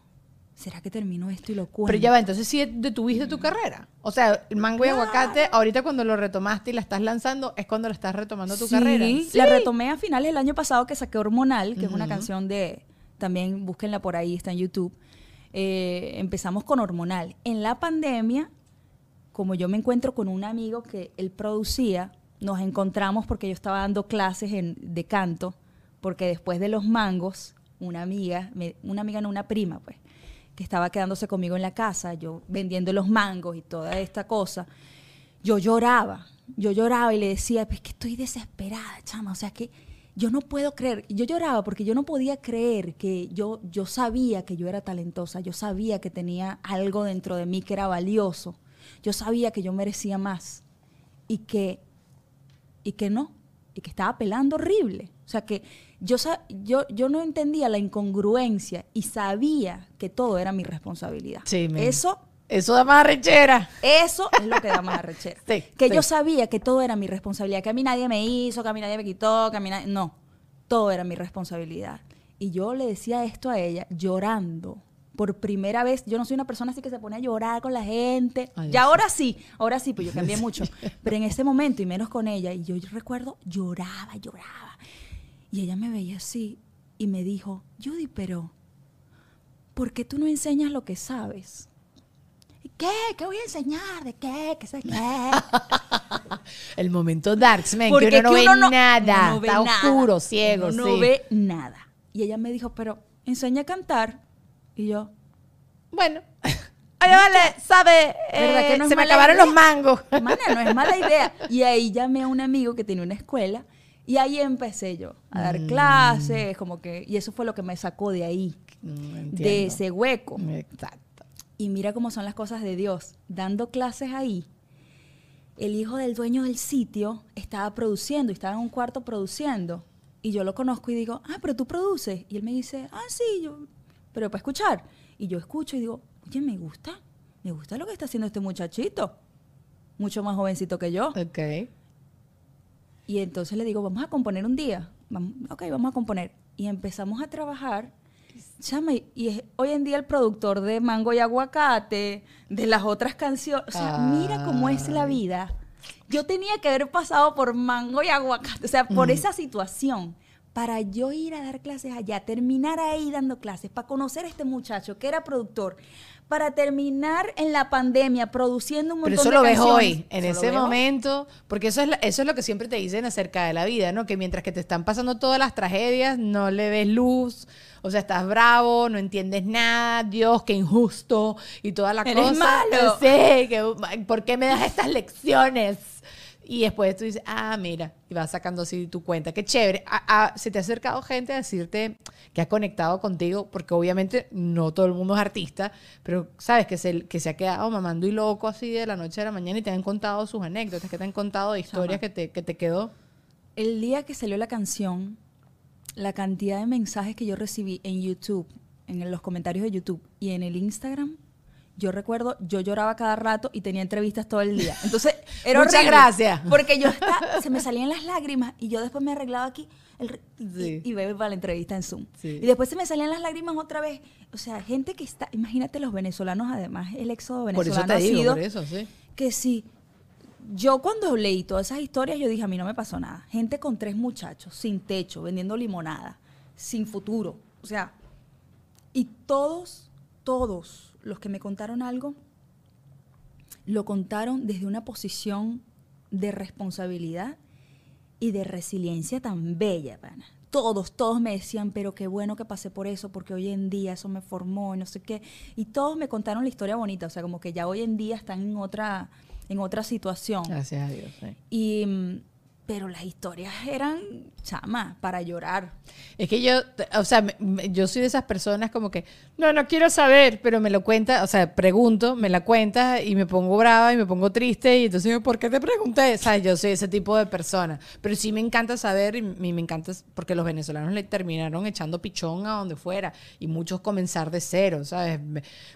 ¿Será que termino esto y lo cuento? Pero ya va, entonces sí detuviste tu carrera. O sea, el mango y aguacate, ahorita cuando lo retomaste y la estás lanzando, es cuando la estás retomando tu Sí, carrera. La retomé a finales del año pasado que saqué Hormonal, que es una canción de, también búsquenla por ahí, está en YouTube. Eh, empezamos con Hormonal. En la pandemia, como yo me encuentro con un amigo que él producía nos encontramos porque yo estaba dando clases en- de canto, porque después de los mangos, una amiga, me- una amiga no, una prima, pues, que estaba quedándose conmigo en la casa, yo vendiendo los mangos y toda esta cosa, yo lloraba, yo lloraba y le decía, pues que estoy desesperada, chama, o sea que yo no puedo creer, yo lloraba porque yo no podía creer que yo, yo sabía que yo era talentosa, yo sabía que tenía algo dentro de mí que era valioso, yo sabía que yo merecía más y que, y que no, y que estaba pelando horrible. O sea que yo, yo, yo no entendía la incongruencia y sabía que todo era mi responsabilidad. Sí. Eso Eso da más rechera. eso es lo que da más arrechera. Sí, que sí. yo sabía que todo era mi responsabilidad, que a mí nadie me hizo, que a mí nadie me quitó, que a mí nadie... No, todo era mi responsabilidad. Y yo le decía esto a ella llorando. Por primera vez, yo no soy una persona así que se pone a llorar con la gente. Ay, ya sí. ahora sí, ahora sí, pues yo cambié mucho. Pero en ese momento, y menos con ella, y yo recuerdo, lloraba, lloraba. Y ella me veía así y me dijo, Judy, pero ¿por qué tú no enseñas lo que sabes? ¿Qué? ¿Qué voy a enseñar? ¿De qué? ¿Qué sé qué? El momento Darksman, Porque que uno no ve que uno no- nada. no ve está nada. oscuro, ciego, Uno sí. no ve nada. Y ella me dijo, pero enseña a cantar. Y yo, Bueno. Oye, vale, ¿sabe? ¿Verdad que no se me acabaron idea? los mangos. Mana, no es mala idea. Y ahí llamé a un amigo que tenía una escuela y ahí empecé yo a dar Mm. clases, como que, y eso fue lo que me sacó de ahí, Mm, de ese hueco. Exacto. Y mira cómo son las cosas de Dios. Dando clases ahí, el hijo del dueño del sitio estaba produciendo, estaba en un cuarto produciendo. Y yo lo conozco y digo, ah, pero tú produces. Y él me dice, ah, sí, yo, pero para escuchar. Y yo escucho y digo, oye, me gusta, me gusta lo que está haciendo este muchachito. Mucho más jovencito que yo. Ok. Y entonces le digo, vamos a componer un día. Vam- ok, vamos a componer. Y empezamos a trabajar. Chama, y- es hoy en día el productor de Mango y Aguacate, de las otras canciones. O sea, mira cómo es la vida. Yo tenía que haber pasado por Mango y Aguacate, o sea, por esa situación. Para yo ir a dar clases allá, terminar ahí dando clases, para conocer a este muchacho que era productor, para terminar en la pandemia produciendo un montón Pero eso de lo ves hoy, en ese hoy. momento, porque eso es, la- eso es lo que siempre te dicen acerca de la vida, ¿no? Que mientras que te están pasando todas las tragedias, no le ves luz, o sea, estás bravo, no entiendes nada, Dios, qué injusto, y toda la Eres cosa. malo. Sí, que, ¿por qué me das estas lecciones? Y después tú dices, ah, mira, y vas sacando así tu cuenta. Qué chévere. A- a- se te ha acercado gente a decirte que ha conectado contigo, porque obviamente no todo el mundo es artista, pero sabes que se, que se ha quedado mamando y loco así de la noche a la mañana y te han contado sus anécdotas, que te han contado de historias que te, que te quedó. El día que salió la canción, la cantidad de mensajes que yo recibí en YouTube, en los comentarios de YouTube y en el Instagram, yo recuerdo, yo lloraba cada rato y tenía entrevistas todo el día. Entonces, era Muchas horrible, gracias. Porque yo estaba, se me salían las lágrimas y yo después me arreglaba aquí el re- y, Sí. y iba para la entrevista en Zoom. Sí. Y después se me salían las lágrimas otra vez. O sea, gente que está, imagínate los venezolanos, además, el éxodo Por eso venezolano te ha digo, sido por eso, sí. que sí. Yo cuando leí todas esas historias, yo dije, a mí no me pasó nada. Gente con tres muchachos, sin techo, vendiendo limonada, sin futuro. O sea, y todos, todos los que me contaron algo, lo contaron desde una posición de responsabilidad y de resiliencia tan bella, pana. Todos, todos me decían, pero qué bueno que pasé por eso, porque hoy en día eso me formó y no sé qué. Y todos me contaron la historia bonita, o sea, como que ya hoy en día están en otra, en otra situación. Gracias a Dios. sí. Y, pero las historias eran, chama, para llorar. Es que yo, o sea, yo soy de esas personas como que, no, no quiero saber, pero me lo cuenta, o sea, pregunto, me la cuenta y me pongo brava y me pongo triste y entonces ¿por qué te pregunté? O sea, yo soy ese tipo de persona. Pero sí me encanta saber y me, encanta porque los venezolanos le terminaron echando pichón a donde fuera y muchos comenzar de cero, ¿sabes?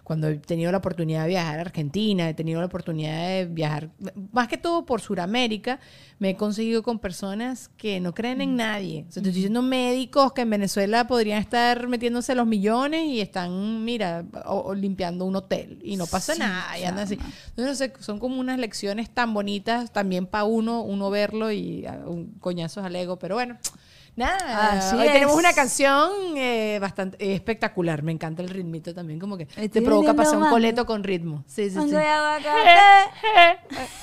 Cuando he tenido la oportunidad de viajar a Argentina, he tenido la oportunidad de viajar, más que todo por Sudamérica, me he conseguido con personas que no creen en nadie. O sea, te estoy diciendo médicos que en Venezuela podrían estar metiéndose los millones y están, mira, o- o limpiando un hotel y no pasa Sí, nada. Y andan así. no sé, son como unas lecciones tan bonitas también para uno, uno verlo y ah, un coñazos al ego. Pero bueno, nada. Así hoy tenemos es. una canción eh, bastante eh, espectacular. Me encanta el ritmito también, como que te Estoy provoca vendiendo pasar un coleto con ritmo. Sí, sí, sí. Mango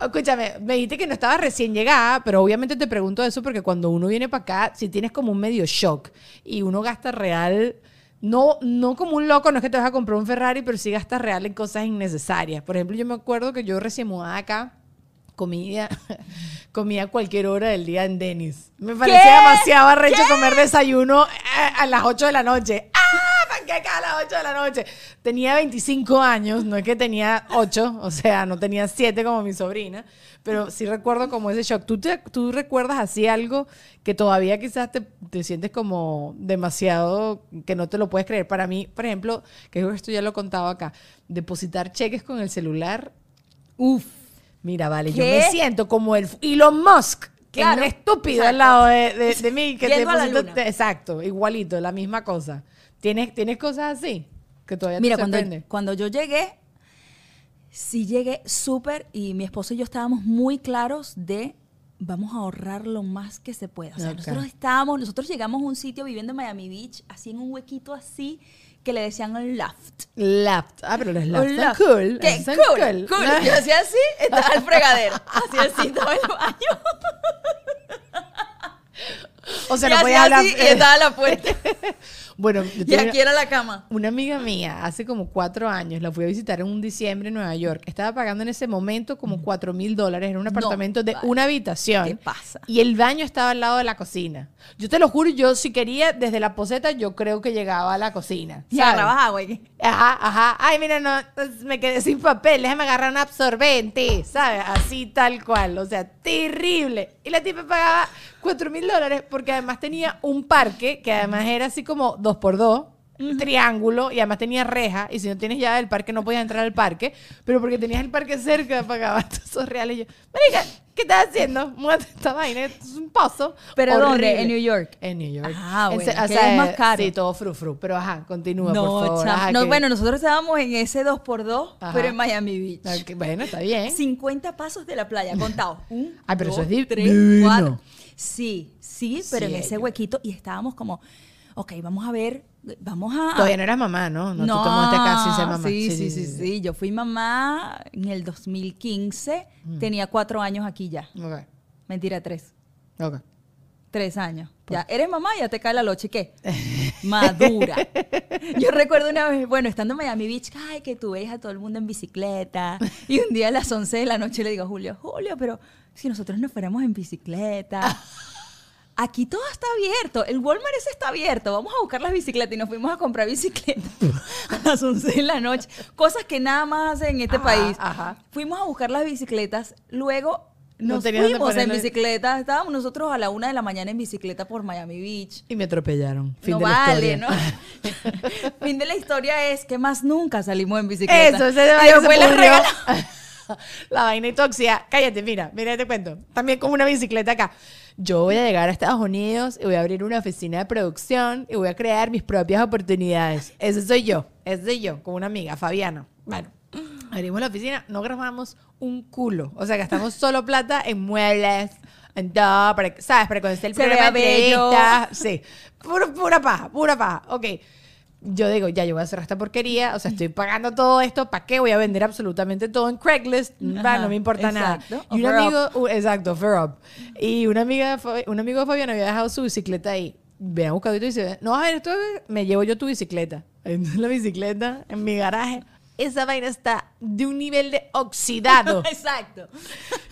escúchame, me dijiste que no estabas recién llegada, pero obviamente te pregunto eso porque cuando uno viene para acá, si tienes como un medio shock y uno gasta real, no, no como un loco, no es que te vas a comprar un Ferrari, pero sí gastas real en cosas innecesarias. Por ejemplo, yo me acuerdo que yo recién mudada acá, comía, comía a cualquier hora del día en Denis. Me parecía demasiado arrecho comer desayuno a, a las 8 de la noche. ¡Ah! Panqueca a las 8 de la noche. Tenía 25 años, no es que tenía 8, o sea, no tenía 7 como mi sobrina, pero sí recuerdo como ese shock. ¿Tú, te- tú recuerdas así algo que todavía quizás te, te sientes como demasiado, que no te lo puedes creer? Para mí, por ejemplo, que esto ya lo he contado acá, depositar cheques con el celular Uf. Mira, vale, yo me siento como el Elon Musk, que Claro, es un estúpido exacto. al lado de, de- de mí. Que a la luna. te- exacto, igualito, la misma cosa. ¿Tienes, ¿Tienes cosas así? Que todavía Mira, te cuando, cuando yo llegué, sí llegué súper y mi esposo y yo estábamos muy claros de vamos a ahorrar lo más que se pueda. O sea, nosotros estábamos, nosotros llegamos a un sitio viviendo en Miami Beach, así en un huequito así, que le decían el loft. Laft. Ah, pero los laft Un son loft. cool. ¿Qué? son Cool, cool. Yo hacía así, estaba el fregadero. Hacía así todo el baño. O sea, y no podía hablar. así y estaba la puerta. Bueno, y aquí era la cama. Una amiga mía, hace como cuatro años, la fui a visitar en un diciembre en Nueva York. Estaba pagando en ese momento como cuatro mil dólares en un apartamento de vale. una habitación. ¿Qué pasa? Y el baño estaba al lado de la cocina. Yo te lo juro, yo si quería, desde la poseta, yo creo que llegaba a la cocina. Y agarrabas agua. Ajá, ajá. Ay, mira, no, me quedé sin papel, déjame agarrar un absorbente, ¿sabes? Así tal cual, o sea, terrible. Y la tipa pagaba cuatro mil dólares porque además tenía un parque que además era así como dos por dos, triángulo, y además tenía reja, y si no tienes llave del parque no podías entrar al parque, pero porque tenías el parque cerca pagabas esos reales. Y yo, marica, ¿qué estás haciendo? Muévete esta vaina, esto es un pozo. ¿Pero horrible". dónde? ¿En New York? En New York. Ah, En bueno, o sea, es más caro. Sí, todo frufru. Pero ajá, continúa, No, por favor. Ajá, No, que- bueno, nosotros estábamos en ese 2x2, Ajá. pero en Miami Beach. Ah, que- Bueno, está bien. 50 pasos de la playa, contados. Un, Ay, pero eso dos, es di- tres, divino. cuatro. Sí, sí, pero Sí, en ese huequito y estábamos como, ok, vamos a ver, vamos a... Todavía no eras mamá, ¿no? No, tú te mudaste acá sin ser mamá. Sí, sí, sí, sí, Yo fui mamá en el 2015, Mm. tenía cuatro años aquí ya. Ok, Mentira, tres. ok. Tres años. Ya eres mamá, ya te cae la locha. ¿Y qué? Madura. Yo recuerdo una vez, bueno, estando en Miami Beach, ay, que tú ves a todo el mundo en bicicleta. Y un día a las 11 de la noche le digo a Julio, Julio, pero si nosotros nos fuéramos en bicicleta. Aquí todo está abierto. El Walmart ese está abierto. Vamos a buscar las bicicletas y nos fuimos a comprar bicicletas a las 11 de la noche. Cosas que nada más hacen en este Ajá, país. ajá. Fuimos a buscar las bicicletas. Luego nos dónde fuimos en bicicleta. Estábamos nosotros a la una de la mañana en bicicleta por Miami Beach. Y me atropellaron. Fin no de la vale, historia. ¿no? fin de la historia es que más nunca salimos en bicicleta. Eso, ese Y vaina se después la. La vaina y tóxica. Cállate, mira, mira, te cuento. También con una bicicleta acá. Yo voy a llegar a Estados Unidos y voy a abrir una oficina de producción y voy a crear mis propias oportunidades. Ese soy yo, ese soy yo, con una amiga, Fabiana. Bueno, abrimos la oficina, no grabamos un culo. O sea, gastamos solo plata en muebles, en todo, para, que- ¿sabes? Para cuando esté el Se programa de. Sí, pura, pura paja, pura paja. Ok. Yo digo, ya, yo voy a hacer esta porquería, o sea, estoy pagando todo esto, ¿para qué voy a vender absolutamente todo en Craigslist? No me importa exacto. nada. Y un amigo, uh, exacto, fair up. Y una amiga, un amigo de Fabián había dejado su bicicleta ahí. Ven a buscar y dice, no, a ver, esto es- me llevo yo tu bicicleta. La bicicleta en mi garaje. Esa vaina está de un nivel de oxidado. Exacto.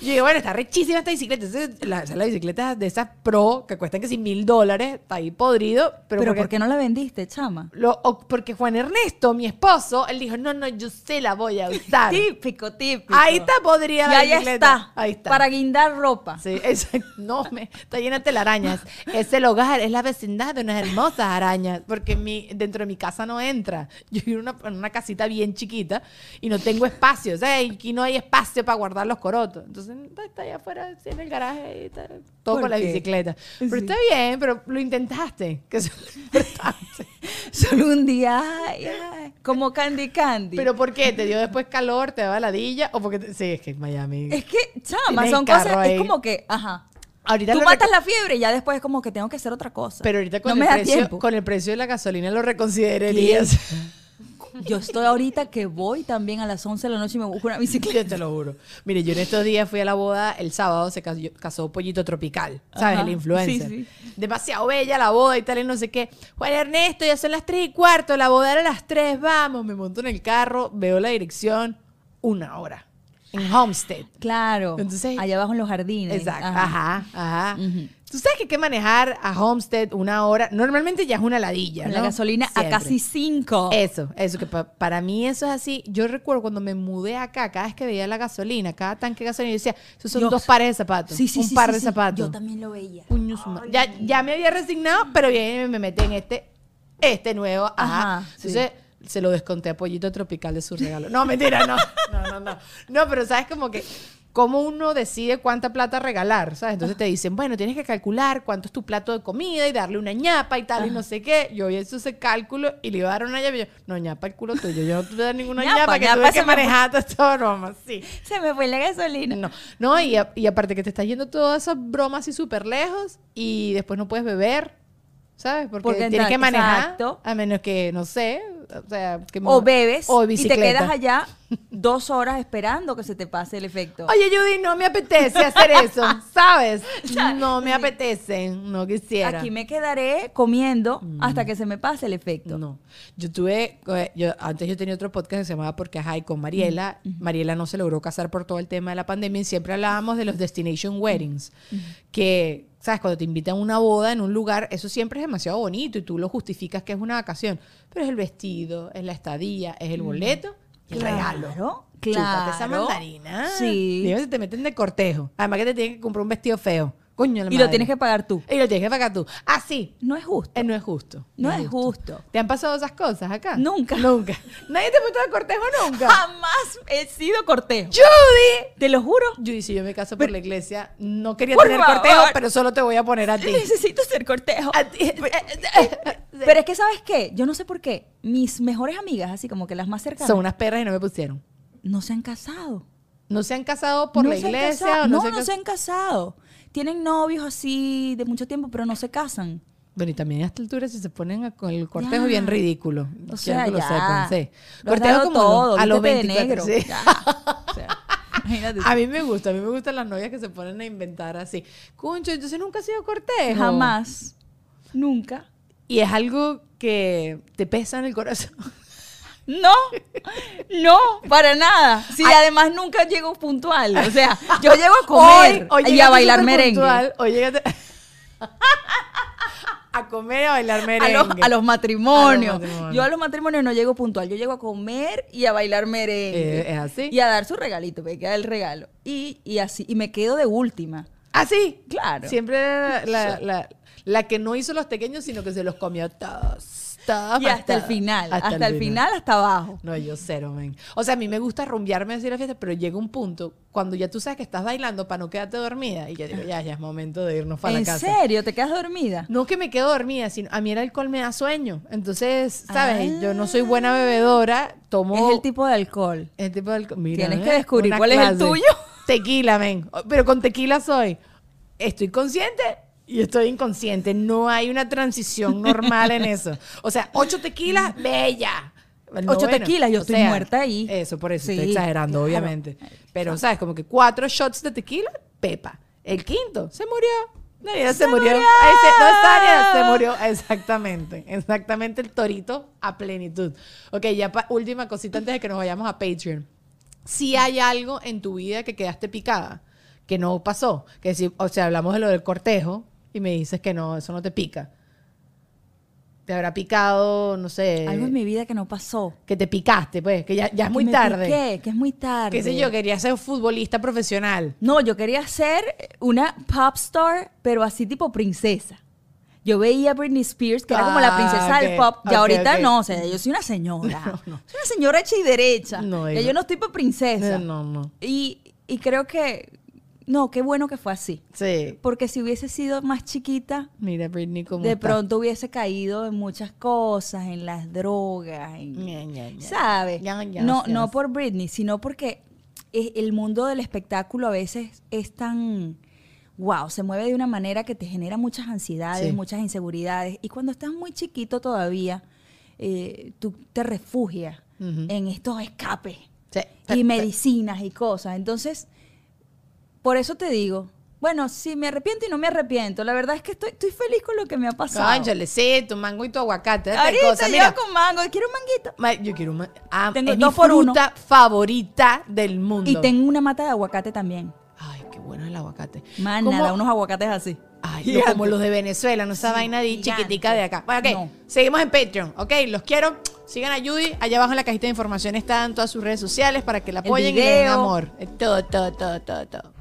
Yo digo, bueno, está rechísima esta bicicleta. Entonces, la, la bicicleta de esas pro que cuestan que si mil dólares, está ahí podrido. Pero, Pero, porque, ¿por qué no la vendiste, chama? lo- o- porque Juan Ernesto, mi esposo, él dijo, no, no, yo se la voy a usar. Típico, típico. Ahí está podrida Y la ahí bicicleta. está. Ahí está. Para guindar ropa. Sí, exacto. No, me, está llena de telarañas. Es el hogar, es la vecindad de unas hermosas arañas, porque mi, dentro de mi casa no entra. Yo vivo en una, en una casita bien chiquita y no tengo espacio. O sea, aquí no hay espacio para guardar los corotos. Entonces, está, allá afuera, en el garaje, y está, todo ¿Por con la bicicleta. Pero Sí. está bien, pero lo intentaste, que es importante. Solo un día, ay, ay, como Candy Candy. Pero ¿por qué? ¿Te dio después calor? ¿Te daba ladilla? ¿O porque te- Sí, es que en Miami... es que, chama, son cosas, ahí. es como que, ajá. Ahorita Tú matas la fiebre y ya después es como que tengo que hacer otra cosa. Pero ahorita con, no el me da precio, tiempo. con el precio de la gasolina lo reconsiderarías. Yo estoy ahorita que voy también a las 11 de la noche y me busco una bicicleta. Yo te lo juro. Mire, yo en estos días fui a la boda, el sábado se casó, casó Pollito Tropical, ¿sabes? Ajá. El influencer. Sí, Demasiado bella la boda y tal, y no sé qué. Juan Ernesto, ya son las 3 y cuarto, la boda era a las 3, vamos. Me monto en el carro, veo la dirección, una hora. En Homestead. Claro. Entonces- allá abajo en los jardines. Exacto. Ajá. Ajá, ajá. Tú sabes que hay que manejar a Homestead una hora. Normalmente ya es una ladilla. Con la ¿no? gasolina a casi 5. Eso, eso, que pa- para mí eso es así. Yo recuerdo cuando me mudé acá, cada vez que veía la gasolina, cada tanque de gasolina, yo decía, esos son Dios. dos pares de zapatos. Sí, sí, un sí, par de zapatos. Yo también lo veía. Puño ma- ya, ya me había resignado, pero viene y me mete en este, este nuevo. Ajá. Ajá. Entonces se lo desconté a Pollito Tropical de su regalo. No, mentira, no. No, no, no. No, pero sabes como que cómo uno decide cuánta plata regalar, ¿sabes? Entonces te dicen, bueno, tienes que calcular cuánto es tu plato de comida y darle una ñapa y tal y no sé qué. Yo hice ese cálculo y le iba a dar una ñapa y yo, no, ñapa el culo tuyo, yo no te voy a dar ninguna Ñapa, ñapa, que ñapa tuve se que manejar toda esta broma, sí. Se me fue la gasolina. No, no y, a- y aparte que te estás yendo todas esas bromas así súper lejos y después no puedes beber, ¿sabes? Porque, Porque tienes que manejar, exacto. a menos que, no sé, o sea... Que O bebes o y te quedas allá dos horas esperando que se te pase el efecto. Oye, Judy, no me apetece hacer eso, ¿sabes? No me apetece, no quisiera. Aquí me quedaré comiendo hasta que se me pase el efecto. No. Yo tuve, eh, yo, antes yo tenía otro podcast que se llamaba Porque Ajá, y con Mariela. Mariela no se logró casar por todo el tema de la pandemia y siempre hablábamos de los destination weddings. Que, ¿sabes? Cuando te invitan a una boda en un lugar, eso siempre es demasiado bonito y tú lo justificas que es una vacación. Pero es el vestido, es la estadía, es el boleto y el regalo. Claro, Chúpate esa claro. mandarina. Sí. Dime si te meten de cortejo. Además que te tienen que comprar un vestido feo. Coño, la Y lo tienes que pagar tú. Y lo tienes que pagar tú. Así. No es justo. Eh, no es justo. No es justo. ¿Te han pasado esas cosas acá? Nunca. Nunca. Nadie te ha puesto de cortejo nunca. Jamás he sido cortejo. ¡Judy! Te lo juro. Judy, si yo me caso por la iglesia, no quería Por tener favor. cortejo, pero solo te voy a poner a ti. Necesito ser cortejo. A ti. Pero es que, ¿sabes qué? Yo no sé por qué. Mis mejores amigas, así como que las más cercanas, Son unas perras y no me pusieron. no se han casado. ¿No se han casado por No la se han iglesia? casado. o no, no se han casado. Tienen novios así de mucho tiempo, pero no se casan. Bueno, y también a esta altura si se ponen a- con el cortejo Ya. bien ridículo. O Quiero sea, lo ya. sepan, sí. Lo has Cortejo como todo, a los vístete de 24, negro. sí. Ya. O sea, imagínate. A mí me gusta, a mí me gustan las novias que se ponen a inventar así. Concho, entonces nunca ha sido cortejo. Jamás. Nunca. Y es algo que te pesa en el corazón. No, no, para nada. Si además nunca llego puntual. O sea, yo llego a comer y a bailar merengue. puntual, hoy llegaste a comer y a bailar A merengue. los, a los matrimonios. A los matrimonios. Yo a los matrimonios no llego puntual. Yo llego a comer y a bailar merengue. Eh, ¿Es así? Y a dar su regalito, me queda el regalo. Y, y así, y me quedo de última. ¿Así? Claro. Siempre la, la- la que no hizo los pequeños, sino que se los comió todos. Y hasta el final, hasta, el final, hasta abajo. No, yo cero, men. O sea, a mí me gusta rumbearme así la fiesta, pero llega un punto cuando ya tú sabes que estás bailando para no quedarte dormida y yo digo, ya, ya es momento de irnos para ¿En la casa. serio? ¿Te quedas dormida? No que me quedo dormida, sino a mí el alcohol me da sueño. Entonces, ¿sabes? Yo no soy buena bebedora, tomo... Ah. Es el tipo de alcohol. el tipo de alcohol. Mira, Tienes ¿eh? que descubrir cuál es el tuyo. Tequila, men. Pero con tequila soy. Estoy consciente y estoy inconsciente. No hay una transición normal en eso. O sea, ocho tequilas, bella. El Ocho noveno. tequilas, yo estoy sea, muerta ahí. Eso, por eso Sí, estoy exagerando, claro. obviamente. Pero, ¿sabes? Como que cuatro shots de tequila, pepa. El quinto, se murió. Daniela se, murió. murió! Se, no Daniela, se murió. Exactamente. Exactamente el torito a plenitud. Ok, ya pa- última cosita antes de que nos vayamos a Patreon. Si hay algo en tu vida que quedaste picada, que no pasó, que si, o sea, hablamos de lo del cortejo y me dices que no, eso no te pica. Te habrá picado, no sé, Algo en mi vida que no pasó. que te picaste, pues, que ya, ya es Que muy me tarde. piqué, que es muy tarde. Qué sé yo, quería ser futbolista profesional. No, yo quería ser una pop star, pero así tipo princesa. Yo veía a Britney Spears, que era como la Ah, princesa del pop. Ok, ahorita no, o sea, yo soy una señora. Soy una señora hecha y derecha. No, ya yo no estoy para princesa. No, no. Y, y creo que, no, qué bueno que fue así. Sí. Porque si hubiese sido más chiquita, Mira, Britney, cómo de está. pronto hubiese caído en muchas cosas, en las drogas, en. ¿sabes? No, no por Britney, sino porque el mundo del espectáculo a veces es tan, wow, se mueve de una manera que te genera muchas ansiedades, Sí. muchas inseguridades. Y cuando estás muy chiquito todavía, eh, tú te refugias en estos escapes Sí. y medicinas y cosas. Entonces, por eso te digo, bueno, si me arrepiento y no me arrepiento, la verdad es que estoy, estoy feliz con lo que me ha pasado. Cónchale, sí, tu mango y tu aguacate. Ahorita cosa. yo Mira, con mango, quiero un manguito. ma- yo quiero un ma- ah, Tengo es dos mi por uno. fruta favorita del mundo. Y tengo una mata de aguacate también. Ay, qué bueno el aguacate. Más ¿Cómo- nada, unos aguacates así. Ay, Gigante. como los de Venezuela, no esa vaina de gigante. chiquitica de acá. Bueno, ok, No. seguimos en Patreon, ok, los quiero. Sigan a Judy, allá abajo en la cajita de información están todas sus redes sociales para que la apoyen y le den video. amor. Eh, Todo, todo, todo, todo, todo.